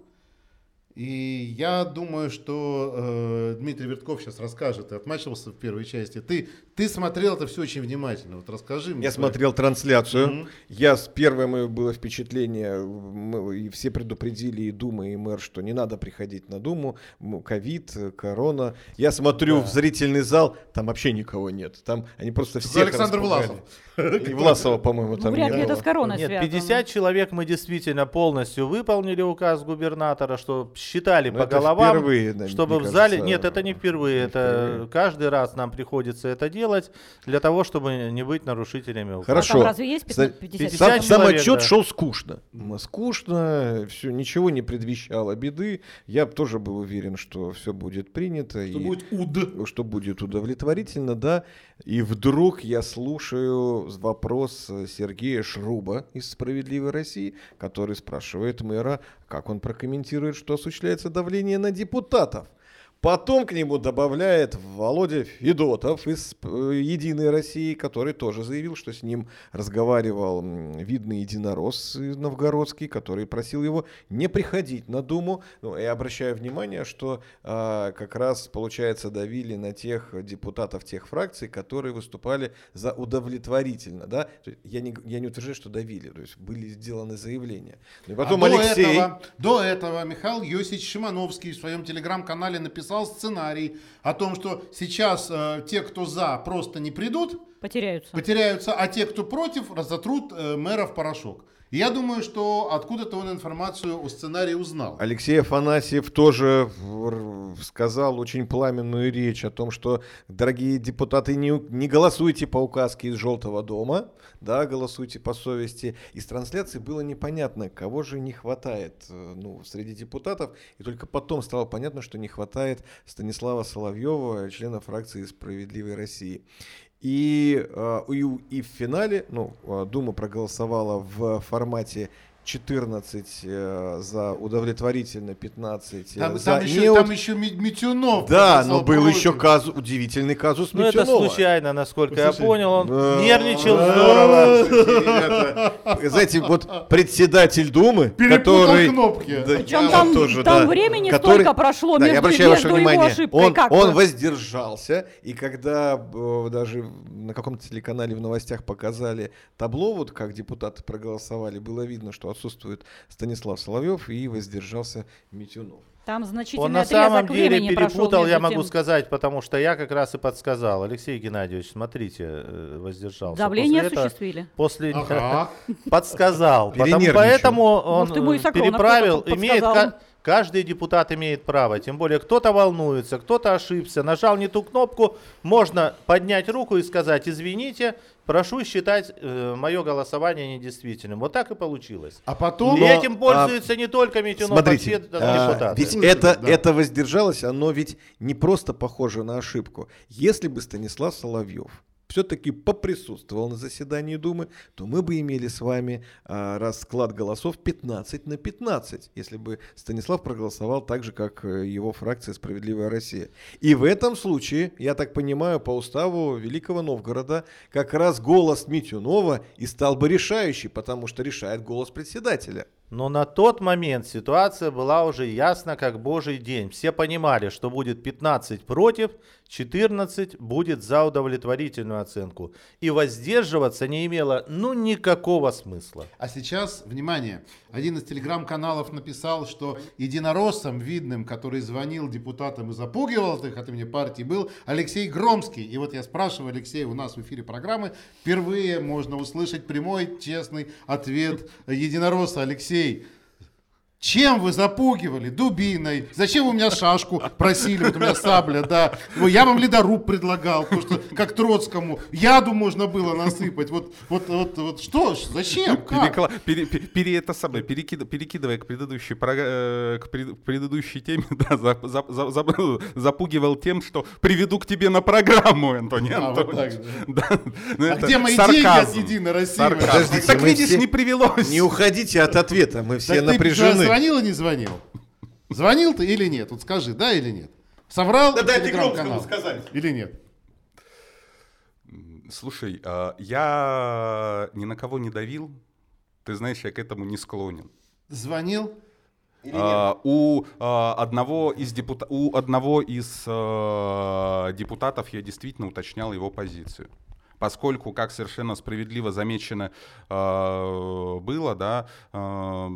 И я думаю, что э, Дмитрий Вертков сейчас расскажет. Ты отмачивался в первой части. Ты, ты смотрел это все очень внимательно. Вот расскажи мне. Я свои- смотрел трансляцию. Мгм. Я с первое мое было впечатление, мы- и все предупредили и Дума, и мэр, что не надо приходить на Думу, ковид, э, корона. Я смотрю в зрительный зал, там вообще никого нет. Там они просто всех Александр. Власов. И Власова, по-моему, Ну, там вряд не ли это с короной Нет, связано. 50 человек мы действительно полностью выполнили указ губернатора, что считали Но по головам, да, чтобы в зале... Нет, это не впервые, это впервые. каждый раз нам приходится это делать для того, чтобы не быть нарушителями. Хорошо. А там разве есть За- 50 50 50 Сам, человек, отчет да. шел скучно. Скучно, все, ничего не предвещало беды. Я тоже был уверен, что все будет принято. Что и- будет УД. что будет удовлетворительно, да. И вдруг я слушаю вопрос э, Сергея Шруба из «Справедливой России», который спрашивает мэра, как он прокомментирует, что осуществляется давление на депутатов. Потом к нему добавляет Володя Федотов из э, «Единой России», который тоже заявил, что с ним разговаривал видный единорос новгородский, который просил его не приходить на Думу. Ну, я обращаю внимание, что а, как раз, получается, давили на тех депутатов тех фракций, которые выступали за удовлетворительно. Да? Я, не, я не утверждаю, что давили, то есть были сделаны заявления. Ну и потом А Алексей... До этого, до этого Михаил Йосич Шимановский в своем телеграм-канале написал сценарий о том, что сейчас э, те, кто за, просто не придут, Потеряются. потеряются, а те, кто против, разотрут э, мэра в порошок. Я думаю, что откуда-то он информацию о сценарии узнал. Алексей Афанасьев тоже сказал очень пламенную речь о том, что, дорогие депутаты, не, не голосуйте по указке из Желтого дома, да, голосуйте по совести. Из трансляции было непонятно, кого же не хватает э, ну, среди депутатов, и только потом стало понятно, что не хватает Станислава Соловьева, члена фракции «Справедливой России». И, э, и, и в финале, ну, э, Дума проголосовала в формате 14 э, за удовлетворительно, 15 э, Там, за там еще, неуд- там еще Ми- Митюнов. Да, но был против. еще казус, удивительный казус Ну, это Митюнова. случайно, насколько я Слушай, понял. Он Да. нервничал здорово. Знаете, вот председатель Думы, который... кнопки. Причем я там- тоже, там да, времени который- столько прошло Да, я между- обращаю ваше между его внимание, ошибкой, он, воздержался, и когда э, даже на каком-то телеканале в новостях показали табло, вот как депутаты проголосовали, было видно, что отсутствует Станислав Соловьев и воздержался Митюнов. Там значительный Он на самом деле перепутал, я могу тем. сказать, потому что я как раз и подсказал. Алексей Геннадьевич, смотрите, э, воздержался. Давление После осуществили. После Ага. подсказал. Потому, Перенервничал. поэтому он Может, э, переправил. Имеет, каждый депутат имеет право. Тем более, кто-то волнуется, кто-то ошибся, нажал не ту кнопку. Можно поднять руку и сказать, извините, прошу считать мое голосование недействительным. Вот так и получилось. А потом... И этим пользуются не только Митюнов, а все Смотрите, а, депутаты. ведь Слушай, это, да. это воздержалось, оно ведь не просто похоже на ошибку. Если бы Станислав Соловьев все-таки поприсутствовал на заседании Думы, то мы бы имели с вами а, расклад голосов 15 на 15, если бы Станислав проголосовал так же, как э, его фракция «Справедливая Россия». И в этом случае, я так понимаю, по уставу Великого Новгорода, как раз голос Митюнова и стал бы решающий, потому что решает голос председателя. Но на тот момент ситуация была уже ясна, как божий день. Все понимали, что будет 15 против, 14 будет за удовлетворительную оценку. И воздерживаться не имело ну никакого смысла. А сейчас, внимание, один из телеграм-каналов написал, что единороссом видным, который звонил депутатам и запугивал их от имени партии, был Алексей Громский. И вот я спрашиваю Алексея, у нас в эфире программы впервые можно услышать прямой, честный ответ единоросса. Алексей, чем вы запугивали? Дубиной. Зачем вы у меня шашку просили? Вот у меня сабля, да. Ну, Я вам ледоруб предлагал, потому что как Троцкому яду можно было насыпать. Вот, вот, вот, вот что? ж, Зачем? Как? Перекла- пере- пере- пере- это самое, перекид- перекидывая к предыдущей, э, к пред- к предыдущей теме, да, за- за- за- за- запугивал тем, что приведу к тебе на программу, Антоний А, вот так, Да, ну, А это где мои сарказм. деньги от Единой России? Сарказм. Подождите, так видишь, все- не привелось. Не уходите от ответа, мы все Так ты звонил или не звонил? Звонил ты или нет? Вот скажи, да или нет? Соврал Да дай ты телеграм-канал? Громскому сказать. Или нет? Слушай, а, я ни на кого не давил. Ты знаешь, я к этому не склонен. Звонил? А, у а, одного из депута- у одного из а, депутатов я действительно уточнял его позицию. Поскольку, как совершенно справедливо замечено а, было, да, а,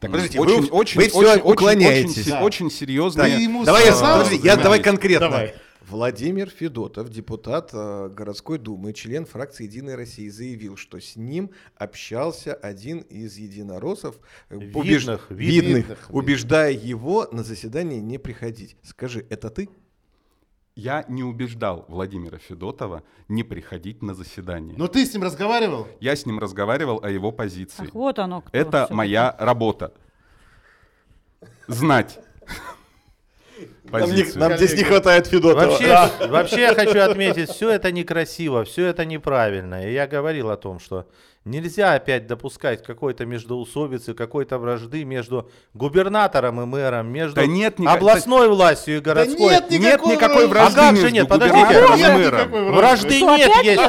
Так, подождите, очень, вы, очень, вы все очень, очень, уклоняетесь. очень, Да. очень серьезные. Ты ему Давай, я, подожди, я, давай конкретно. Давай. Владимир Федотов, депутат э, городской думы, член фракции «Единой России», заявил, что с ним общался один из единороссов, э, Видных, убеж- видных. видных, Видных. убеждая его на заседание не приходить. Скажи, это ты? Я не убеждал Владимира Федотова не приходить на заседание. Но ты с ним разговаривал? Я с ним разговаривал о его позиции. Ах, вот оно кто. Это моя работа. Знать. Нам, не- позицию. нам здесь не хватает Федотова. Вообще, вообще я хочу отметить, все это некрасиво, все это неправильно. И я говорил о том, что нельзя опять допускать какой-то междоусобицы, какой-то вражды между губернатором и мэром, между Да нет ника- областной властью и городской. нет Нет никакой вражды. А вражды как же нет? Подождите. Нет никакой вражды. Вражды нет, есть.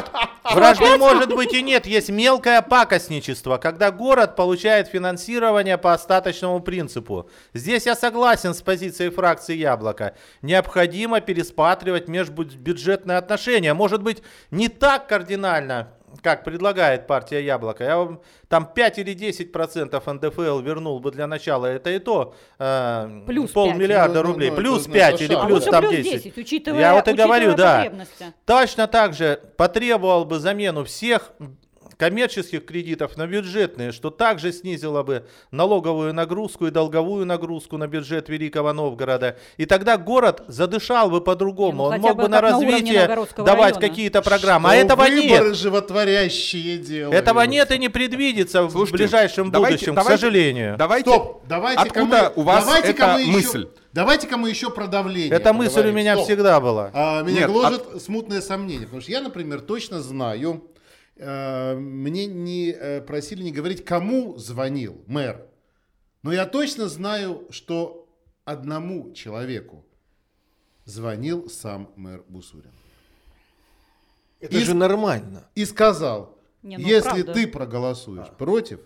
Вражды может быть и нет, есть мелкое пакостничество, когда город получает финансирование по остаточному принципу. Здесь я согласен с позицией фракции Яблоко. Необходимо пересматривать межбюджетные отношения. Может быть, не так кардинально, как предлагает партия Яблоко. Я вам там 5 или 10 процентов НДФЛ вернул бы для начала. Это и то э, Плюс полмиллиарда Ну, ну, рублей. ну, плюс это, 5 это или. А плюс там плюс 10. 10, учитывая, Я вот и говорю, да. Точно так же потребовал бы замену всех коммерческих кредитов на бюджетные, что также снизило бы налоговую нагрузку и долговую нагрузку на бюджет Великого Новгорода. И тогда город задышал бы по-другому. Ну Он мог бы бы на развитие давать какие-то программы. а Что этого выборы нет. животворящие делают. Этого нет и не предвидится в Слушайте, ближайшем давайте- будущем, давайте- к сожалению. Давайте. Стоп, давайте-ка Откуда мы, у вас давайте-ка эта мы еще- мысль? давайте-ка мы еще про давление. Эта мысль у поговорим. меня Стоп. всегда была. А, меня Нет, гложет смутное сомнение, потому что я, например, точно знаю, мне не э, просили не говорить, кому звонил мэр, но я точно знаю, что одному человеку звонил сам мэр Бусурин. Это Из- же нормально. И сказал, Не, ну, если правда. ты проголосуешь против,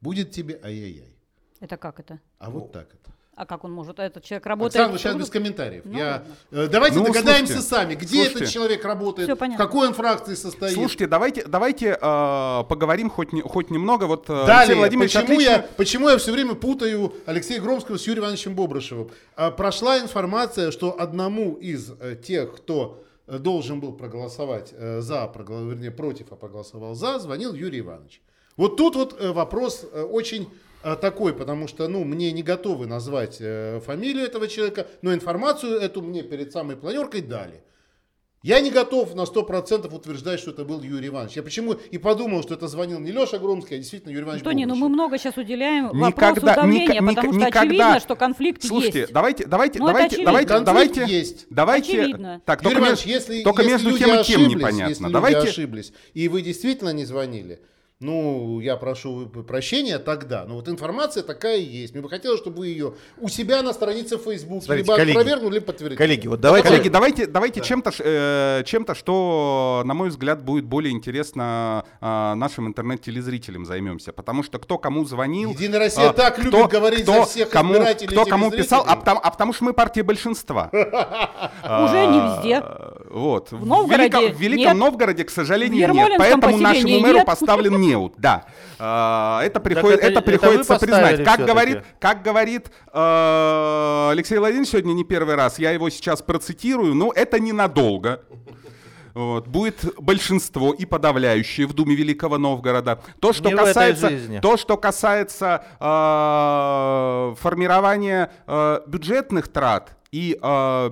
будет тебе ай-яй-яй. Это как это? А вот так это. А как он может? Этот человек работает... Александр, в сейчас без комментариев. Ну, Я, ладно. э, давайте Ну, догадаемся слушайте, сами, где слушайте. этот человек работает, в какой он фракции состоит. Слушайте, давайте, давайте э, поговорим хоть, не- хоть немного. Вот э, Алексей Далее, Владимирович почему отлично- я, почему я все время путаю Алексея Громского с Юрием Ивановичем Бобрышевым? А, прошла информация, что одному из э, тех, кто э, должен был проголосовать э, за, прогла- вернее, против, а проголосовал за, звонил Юрий Иванович. Вот тут вот э, вопрос э, очень такой, потому что, ну, мне не готовы назвать э, фамилию этого человека, но информацию эту мне перед самой планеркой дали. Я не готов на 100% утверждать, что это был Юрий Иванович. Я почему и подумал, что это звонил не Леша Громский, а действительно Юрий Иванович Тони, ну мы Бобрышев. много сейчас уделяем Никогда- вопросу давления, ника- потому ника- что никогда- очевидно, что конфликт Слушайте, есть. давайте, давайте, Ну, давайте, давайте, Конфликт давайте, есть. давайте. Очевидно. Так, Юрий только, Иванович, между, если, только если между люди тем и тем ошиблись, непонятно. Если люди давайте. ошиблись, и вы действительно не звонили, ну, я прошу прощения тогда. Но вот информация такая есть. Мне бы хотелось, чтобы вы ее у себя на странице Facebook Смотрите, либо коллеги, опровергнули, либо подтвердили. Коллеги, вот давайте... Коллеги, давайте, давайте чем-то, ш- э, чем-то, что, на мой взгляд, будет более интересно э, нашим интернет-телезрителям займемся. Потому что кто кому звонил... Единая Россия а, так любит говорить за всех кому, избирателей Кто кому писал, а потому, а потому что мы партия большинства. Уже не везде. А, Вот. В Новгороде Великом, в Великом. Новгороде, к сожалению, нет. Поэтому нашему мэру нет. неуд. Да. А, Это, приход- это- это это приходится поставили признать. Как говорит, как говорит э, Алексей Владимирович сегодня не первый раз, я его сейчас процитирую, но это ненадолго. Вот, будет большинство и подавляющее в Думе Великого Новгорода. То, что Не касается, то, что касается э, формирования э, бюджетных трат и э,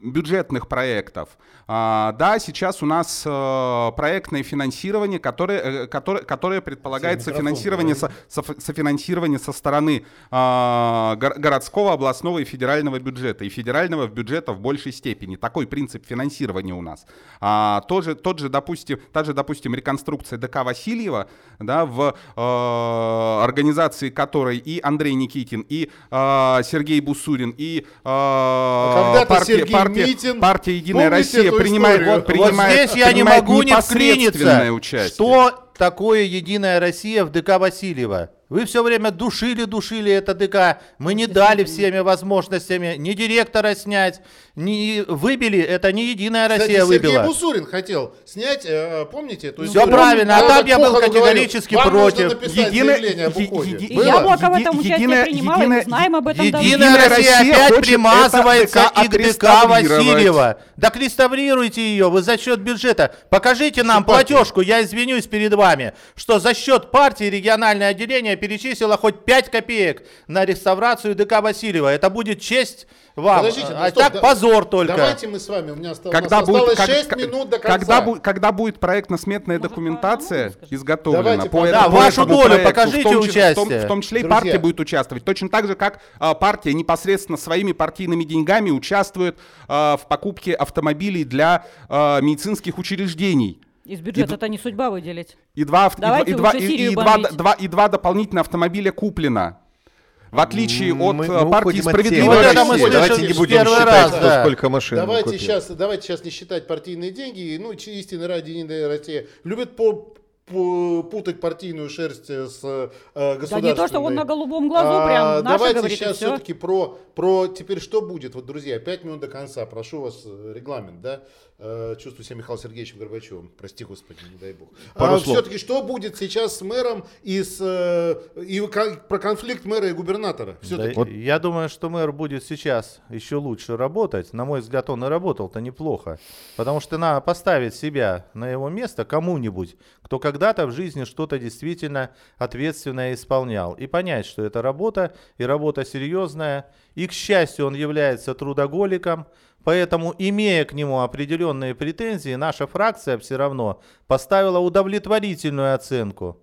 бюджетных проектов. А, да, сейчас у нас э, проектное финансирование, которое, э, которое, которое предполагает софинансирование, со- соф- софинансирование со стороны а, гор- городского, областного и федерального бюджета. И федерального бюджета в большей степени. Такой принцип финансирования у нас. А, тоже, тот же, допустим, та же, допустим, реконструкция ДК Васильева, да, в э, организации которой и Андрей Никитин, и Сергей Бусурин, и когда-то партия, Сергей партия, Митин. партия Единая Помните Россия принимает, вот, принимает, вот здесь я не принимает могу не вклиниться, участие. что такое Единая Россия в ДК Васильева? Вы все время душили, душили это ДК. Мы не дали всеми возможностями ни директора снять, ни выбили. Это не Единая Кстати, Россия Сергей выбила. Бусурин хотел снять, э, помните? эту историю? правильно, а Я там я был категорически говорю, вам против. Единая- еди- в этом Еди- участие единая- принимало, и единая- мы знаем об этом. Единая Единая Россия Россия опять примазывается это и к ДК. Васильева. Так реставрируйте ее, вы за счет бюджета. Покажите нам платежку, я извинюсь перед вами, что за счет партии региональное отделение перечислило хоть 5 копеек на реставрацию ДК Васильева. Это будет честь вам. Подождите, а ну, стоп, так да- позор только. Давайте мы с вами, у меня осталось, Когда осталось будет, как- 6 как- минут до конца. когда, бу- когда будет проектно-сметная Может, документация изготовлена Давайте по, Да, по вашу долю проекту, покажите в том, числе- в том- участие. В том числе и Друзья. партия будет участвовать. Точно так же, как а, партия непосредственно своими партийными деньгами участвует а, в покупке автомобилей для а, медицинских учреждений. Из бюджета это не судьба выделить. И два, и Давайте и два, и- Сирию и два, два- и два дополнительных автомобиля куплено. В отличие Мы- от мы э, партии от справедливой Вот мы России. слышали Давайте не будем считать, раз, кто да. сколько машин Давайте купил. сейчас, давайте сейчас не считать партийные деньги. Ну, истинно ради Единая Россия любит по, путать партийную шерсть с э, Да государственной. не то, что он на голубом глазу А, прям наше Давайте говорит, и сейчас всё. все-таки про, про теперь что будет. Вот, друзья, 5 минут до конца. Прошу вас, э, регламент, да? Э, Чувствую себя Михаилом Сергеевичем Горбачевым. Прости, Господи, не дай бог. Пару слов. все-таки что будет сейчас с мэром и, с, э, и про конфликт мэра и губернатора? Да, Все-таки. Я думаю, что мэр будет сейчас еще лучше работать. На мой взгляд, он и работал-то неплохо. Потому что надо поставить себя на его место кому-нибудь, кто когда-то в жизни что-то действительно ответственное исполнял. И понять, что это работа, и работа серьезная. И, к счастью, он является трудоголиком. Поэтому, имея к нему определенные претензии, наша фракция все равно поставила удовлетворительную оценку.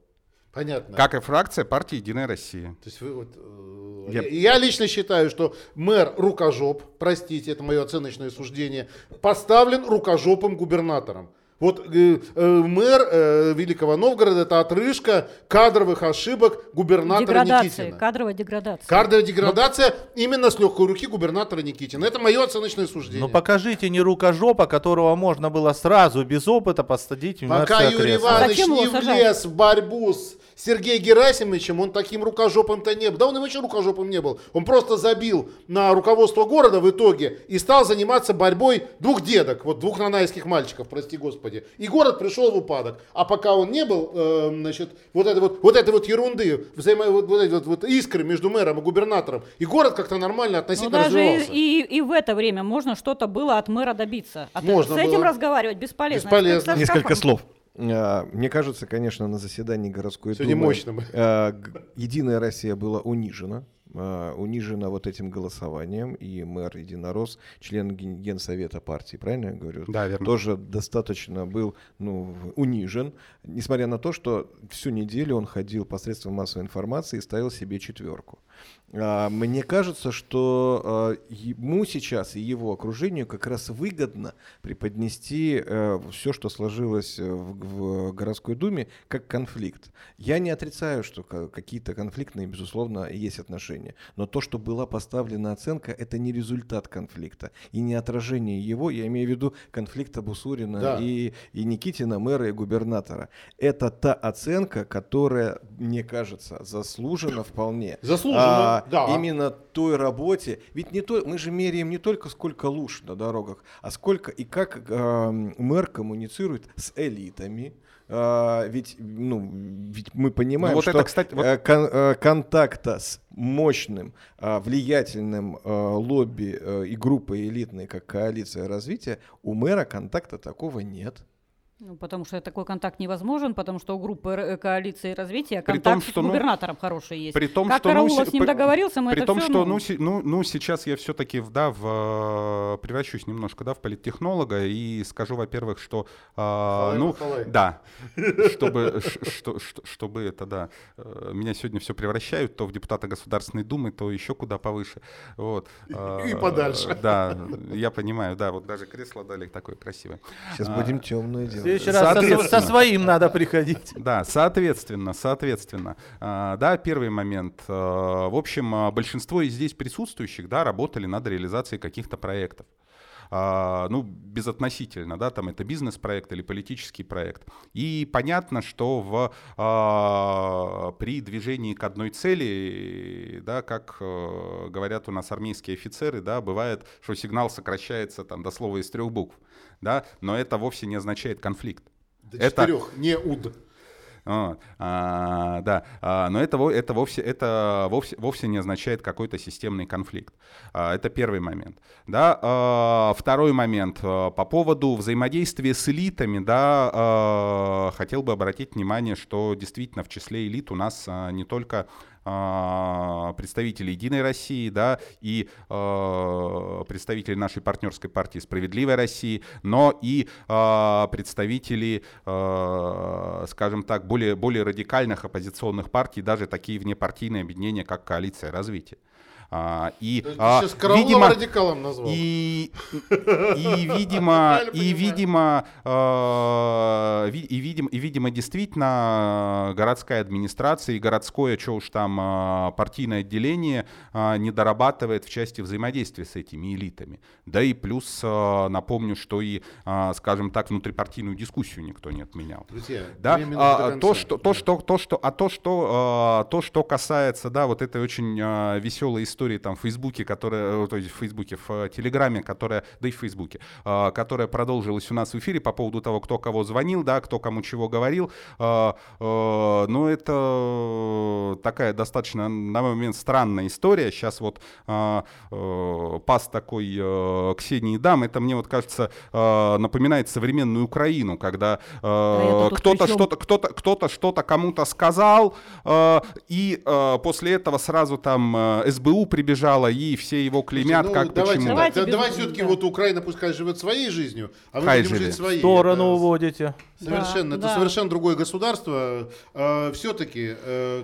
Понятно. Как и фракция партии «Единая Россия». То есть вы вот, э, Я- я... я лично считаю, что мэр рукожоп, простите, это мое оценочное суждение, поставлен рукожопым губернатором. Вот э, э, мэр э, Великого Новгорода это отрыжка кадровых ошибок губернатора Деградация, Никитина. кадровая деградация. Кадровая деградация именно с легкой руки губернатора Никитина. Это мое оценочное суждение. Ну покажите не рукожопа, которого можно было сразу без опыта посадить в Пока Юрий кресло. Иванович Зачем не влез в борьбу с Сергеем Герасимовичем, он таким рукожопом-то не был. Да он и вообще рукожопом не был. Он просто забил на руководство города в итоге и стал заниматься борьбой двух дедок, вот двух нанайских мальчиков, прости господи. И город пришел в упадок. А пока он не был, э, значит, вот это вот, вот этой вот ерунды, взаимо, вот, вот эти вот, вот искры между мэром и губернатором, и город как-то нормально Ну, относительно даже и, развивался. и, и в это время можно что-то было от мэра добиться. От- Можно с этим было. разговаривать бесполезно. Бесполезно. Это Несколько слов. А, Мне кажется, конечно, на заседании городской Сегодня думы мощно мы. а, Единая Россия была унижена. А, Унижена вот этим голосованием. И мэр Единорос, член ген- Генсовета партии, правильно я говорю? Да, верно. Тоже достаточно был ну, унижен. Несмотря на то, что всю неделю он ходил посредством массовой информации и ставил себе четверку. А, Мне кажется, что а, ему сейчас и его окружению как раз выгодно преподнести все, что сложилось э, в, городской думе, как конфликт. Я не отрицаю, что ка- какие-то конфликтные, безусловно, есть отношения. Но то, что была поставлена оценка, это не результат конфликта и не отражение его. Я имею в виду конфликта Бусурина Да. и, и Никитина, мэра и губернатора. Это та оценка, которая, мне кажется, заслужена вполне. Заслуженно, А, да. Именно той работе. Ведь не то, мы же меряем не только сколько луж на дорогах, а сколько и как а, мэр коммуницирует с элитами. А, ведь, ну, ведь мы понимаем, Ну вот что это, кстати, вот- э, кон- э, контакта с мощным, а, влиятельным э, лобби э, и группой элитной, как коалиция развития, у мэра контакта такого нет. Ну, потому что такой контакт невозможен, потому что у группы Р- коалиции развития При контакт том, с что, ну, губернатором хороший есть. При том, как что, Караулов ну, с ним при- договорился, мы При это том, всё, что ну, ну, ну, ну, сейчас я все-таки да, в, э, превращусь немножко да, в политтехнолога и скажу, во-первых, что Халай, ну халай. да, чтобы что, чтобы это да, э, меня сегодня все превращают то в депутата Государственной Думы, то еще куда повыше, вот. И А, подальше. Да, я понимаю, да, вот даже кресло дали такое красивое. Сейчас А, будем темное делать. Следующий раз со- своим надо приходить. Да, соответственно, соответственно, а, да, первый момент. а, В общем, а, большинство из здесь присутствующих, да, работали над реализацией каких-то проектов. а, ну, безотносительно, да, там это бизнес-проект или политический проект. И понятно, что в, а, при движении к одной цели, да, как э, говорят у нас армейские офицеры, да, бывает, что сигнал сокращается там до слова из трех букв, да, но это вовсе не означает конфликт. До Это- четырех, не уд. Вот. А, да, А, но это, это, вовсе, это вовсе, вовсе не означает какой-то системный конфликт. А, это первый момент. Да, а, второй момент а, по поводу взаимодействия с элитами. Да, а, хотел бы обратить внимание, что действительно в числе элит у нас а, не только а, представители Единой России, да, и а, представители нашей партнерской партии Справедливой России, но и а, представители, а, скажем так, более, более радикальных оппозиционных партий, даже такие внепартийные объединения, как Коалиция развития. А, и, Ты а, сейчас видимо, радикалом назвал. и, и видимо, и видимо, ви- и видимо, и видимо, действительно городская администрация и городское, что уж там, э, партийное отделение не дорабатывает в части взаимодействия с этими элитами. Да и плюс напомню, что и, скажем так, внутрипартийную дискуссию никто не отменял. Друзья, Да, а, а, то, что, то, что, то, что, а то, что, а, то, что касается, да, вот этой очень а, веселой истории там в Фейсбуке, которая, э, то есть в Фейсбуке, в э, Телеграме, которая, да и в Фейсбуке, а, которая продолжилась у нас в эфире по поводу того, кто кого звонил, да, кто кому чего говорил, а, а, ну, это такая достаточно, на мой момент, странная история. Сейчас вот а, э, пас такой э, Ксении Дам, это мне вот кажется э, напоминает современную Украину, когда э, кто-то что-то кто-то кто-то что-то кому-то сказал, э, и э, после этого сразу там э, Прибежала и все его клеймят, Ну, как давайте, почему. Давайте да, без- давай все-таки да. вот Украина пускай живет своей жизнью, а мы Хай будем жить своей. сторону Это уводите. Совершенно, Да, это да. совершенно другое государство. все-таки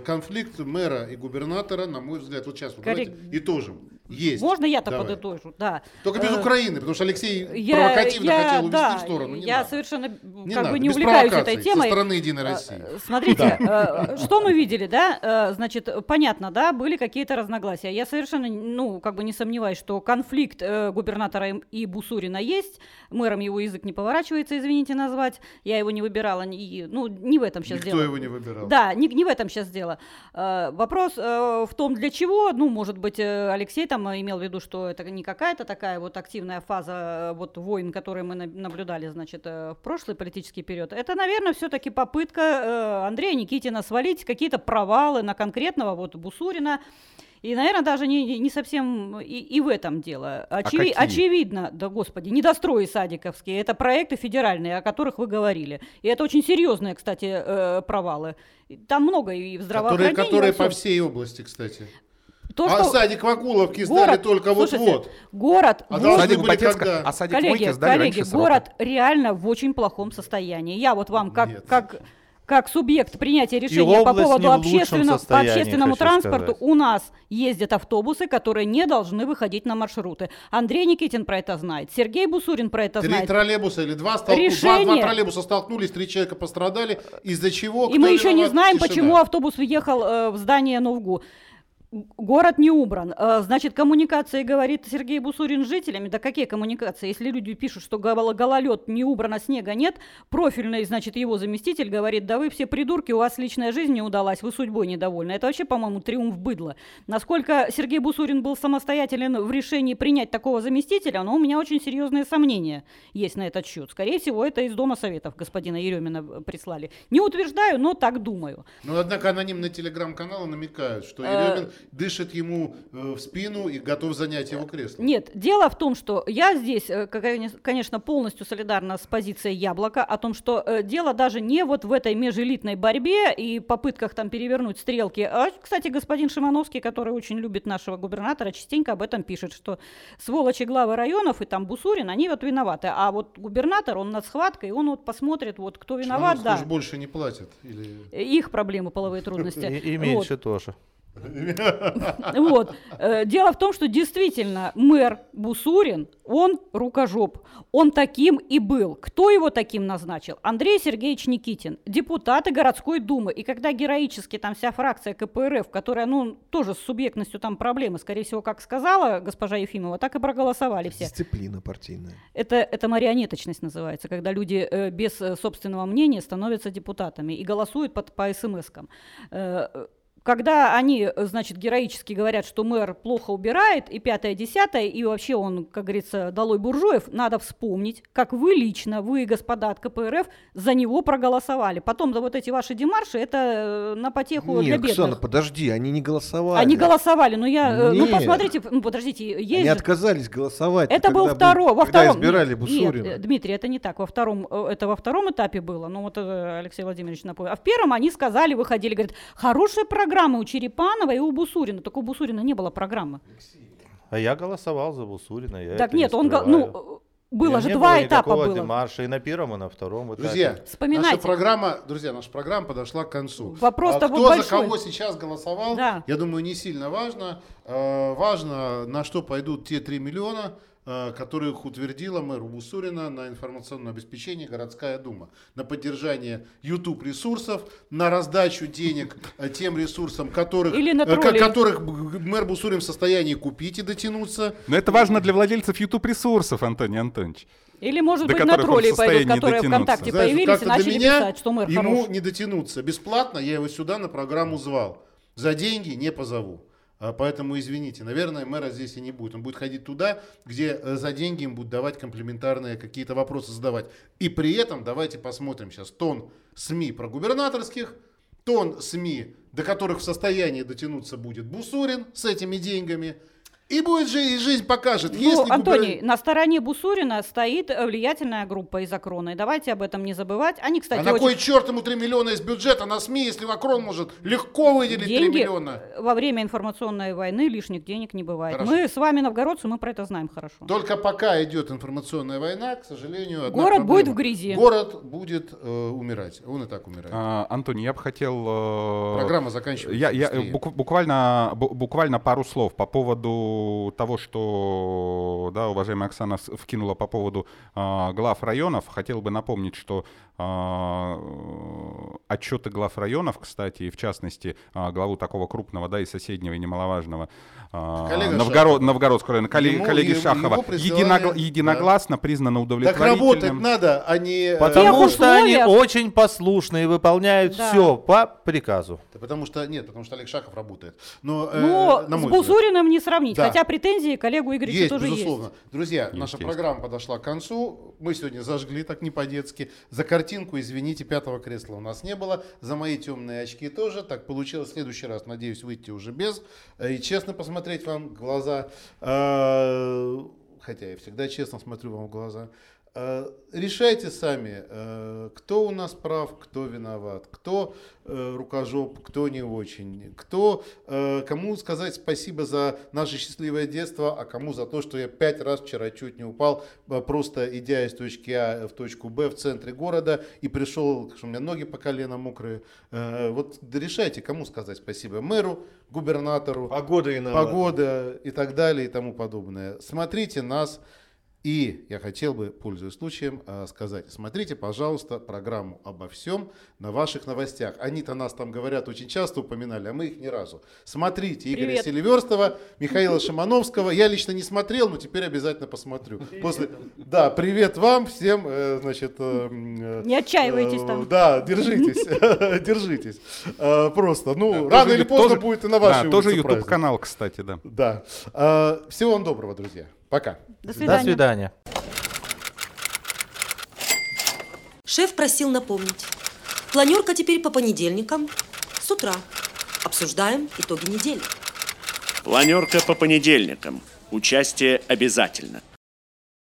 конфликт мэра и губернатора, на мой взгляд, вот сейчас вот Коррек- давайте итожим. Есть. Можно я-то Давай. подытожу? Да. Только без Э, Украины, потому что Алексей Я, провокативно я- хотел увести да, в сторону. Не я надо. совершенно Не как надо, бы не увлекаюсь этой темой. Со стороны Единой Э, России. Смотрите, э, что мы видели, да? Значит, понятно, да, были какие-то разногласия. Я совершенно, ну, как бы не сомневаюсь, что конфликт губернатора и- Бусурина есть. Мэром его язык не поворачивается, извините, назвать. Я его не выбирала, ну, не в этом сейчас Никто дело. его не выбирал. Да, не, не в этом сейчас дело. Вопрос в том, для чего. Ну, может быть, Алексей там э, имел в виду, что это не какая-то такая вот активная фаза э, вот войн, которые мы на- наблюдали, значит, э, в прошлый политический период. Это, наверное, все-таки попытка э, Андрея Никитина свалить какие-то провалы на конкретного вот Бусурина. И, наверное, даже не, не- совсем и, и в этом дело. Очеви- какие? очевидно, да господи, недострои садиковские, это проекты федеральные, о которых вы говорили. И это очень серьезные, кстати, провалы. Там много и в Которые, здравоохранении. которые во по всей области, кстати. То, а что садик Вакуловки сдали город- только слушайте, вот-вот. Город, А в должны Садик Батецка- когда? а садик коллеги, Мойки сдали коллеги, раньше срока. город реально в очень плохом состоянии. Я вот вам как, Нет. как, как субъект принятия решения по поводу в общественного, по общественному транспорту, сказать. у нас ездят автобусы, которые не должны выходить на маршруты. Андрей Никитин про это знает, Сергей Бусурин про это Три знает. троллейбуса или два, два, Решение- два троллейбуса столкнулись, три человека пострадали, из-за чего? И кто мы еще не знаем, Тишина. почему автобус въехал э, в здание Новгу. Город не убран. Э, Значит, коммуникации, говорит Сергей Бусурин с жителями. Да какие коммуникации? Если люди пишут, что гол- гололед не убрано, снега нет, профильный, значит, его заместитель говорит, да вы все придурки, у вас личная жизнь не удалась, вы судьбой недовольны. Это вообще, по-моему, триумф быдла. Насколько Сергей Бусурин был самостоятелен в решении принять такого заместителя, но у меня очень серьезные сомнения есть на этот счет. Скорее всего, это из Дома Советов господина Еремина э, прислали. Не утверждаю, но так думаю. Ну, однако анонимные телеграм-каналы намекают, что Э, Еремин дышит ему э, в спину и готов занять его кресло. Нет, дело в том, что я здесь, э, конечно, полностью солидарна с позицией Яблока о том, что э, дело даже не вот в этой межэлитной борьбе и попытках там перевернуть стрелки. А, кстати, господин Шимановский, который очень любит нашего губернатора, частенько об этом пишет, что сволочи главы районов и там Бусурин, они вот виноваты. А вот губернатор, он над схваткой, он вот посмотрит, вот кто виноват, Шимановскому да. же больше не платят. Или... Их проблемы, половые трудности. И, и Вот. меньше тоже. Вот. Э, Дело в том, что действительно мэр Бусурин, он рукожоп. Он таким и был. Кто его таким назначил? Андрей Сергеевич Никитин, депутаты городской думы. И когда героически там вся фракция КПРФ, которая, ну, тоже с субъектностью там проблемы, скорее всего, как сказала госпожа Ефимова, так и проголосовали все. Дисциплина партийная. Это, это марионеточность называется, когда люди э, без э, собственного мнения становятся депутатами и голосуют под, по смс-кам. Э, когда они, э, значит, героически говорят, что мэр плохо убирает, и пятое, десятое, и вообще он, как говорится, долой буржуев, надо вспомнить, как вы лично, вы, господа от КПРФ, за него проголосовали. Потом да вот эти ваши демарши, это э, на потеху для Нет, бедных. Оксана, подожди, они не голосовали. Они голосовали, но я, э, ну Нет. посмотрите, ну подождите, есть Они же- отказались голосовать. это был когда второй, во когда втором. избирали нет, Бусурина. Нет, Дмитрий, это не так. Во втором, это во втором этапе было. Ну вот Алексей Владимирович напомнил. А в первом они сказали, выходили, говорят, хорошая программа у Черепанова и у Бусурина. Только у Бусурина не было программы. А я голосовал за Бусурина. Я так это не нет, он, го- ну, э, было И же не два было этапа было. демарша и на первом, и на втором этапе. Друзья, Вспоминайте. наша программа, друзья, наша программа подошла к концу. Вопрос-то А кто за большой. кого сейчас голосовал, Да. я думаю, не сильно важно. Э, Важно, на что пойдут те 3 миллиона, которых утвердила мэр Бусурина на информационное обеспечение городская дума, на поддержание YouTube ресурсов, на раздачу денег э, тем ресурсам, которых, Или на э, троллей. которых мэр Бусурин в состоянии купить и дотянуться. Но это важно для владельцев YouTube-ресурсов, Антоний Антонович. Или, может до быть, на троллей пойдут, которые дотянуться. ВКонтакте Знаешь, появились и начали для меня писать, что мэр ему хорош. не дотянуться. Бесплатно я его сюда на программу звал. За деньги не позову. А, Поэтому извините, наверное, мэра здесь и не будет. Он будет ходить туда, где э, за деньги им будут давать комплементарные какие-то вопросы задавать. И при этом давайте посмотрим сейчас тон СМИ про губернаторских, тон СМИ, до которых в состоянии дотянуться будет Бусурин с этими деньгами. И будет же, и жизнь покажет. Ну, если губер- Антоний, на стороне Бусурина стоит э, влиятельная группа из Акрона. И давайте об этом не забывать. Они, кстати, а на очень... кой черт ему 3 миллиона из бюджета на СМИ, если Макрон может легко выделить 3 деньги миллиона? во время информационной войны лишних денег не бывает. Хорошо. Мы с вами, новгородцы, мы про это знаем хорошо. Только пока идет информационная война, к сожалению, одна Город проблема. будет в грязи. Город будет э, умирать. Он и так умирает. А, Антоний, я бы хотел... э, Программа заканчивается Я, я, буквально, бу- буквально пару слов по поводу того, что да, уважаемая Оксана вкинула по поводу а, глав районов. Хотел бы напомнить, что а, отчеты глав районов, кстати, и в частности а, главу такого крупного, да, и соседнего, и немаловажного Коллега Новгород, Шахова. Новгородского района, коллеги, Ему- коллеги ему- Шахова, присылали, единогла- да. единогласно признано Так удовлетворительным. работать надо, а не... э, Потому тех что они условиях- очень послушны и выполняют Да. все по приказу. Да потому что, нет, потому что Олег Шахов работает. Но, э, Но на с. Бусуриным не сравнить. Да. Хотя претензии к Олегу Игоревичу Есть, тоже безусловно. есть. Друзья, Есть, наша есть. программа подошла к концу. Мы сегодня зажгли так не по-детски. За картинку, извините, пятого кресла у нас не было. За мои темные очки тоже. Так получилось. В следующий раз, надеюсь, выйти уже без. э, И честно посмотреть вам в глаза. Э, Хотя я всегда честно смотрю вам в глаза. Э, Решайте сами, э, кто у нас прав, кто виноват, кто э, рукожоп, кто не очень, кто, кому сказать спасибо за наше счастливое детство, а кому за то, что я пять раз вчера чуть не упал, просто идя из точки А в точку Б в центре города и пришел, что у меня ноги по колено мокрые. Вот решайте, кому сказать спасибо. Мэру, губернатору, Погода виновата. погода и так далее и тому подобное. Смотрите нас. И я хотел бы, пользуясь случаем, э, сказать, смотрите, пожалуйста, программу обо всем на ваших новостях. Они-то нас там говорят очень часто упоминали, а мы их ни разу. Смотрите Игоря Привет. Селиверстова, Михаила Шимановского. Я лично не смотрел, но теперь обязательно посмотрю. После... Да, привет вам всем, э, значит... э, э, Не отчаивайтесь э, там. Да, держитесь, держитесь. Э, Просто, ну, Да, рано или поздно тоже- будет и на вашей Да, тоже. YouTube-канал, кстати, да. Да. Э, Всего вам доброго, друзья. Пока. До До свидания. свидания. Шеф просил напомнить. Планерка теперь по понедельникам с утра. Обсуждаем итоги недели. Планерка по понедельникам. Участие обязательно.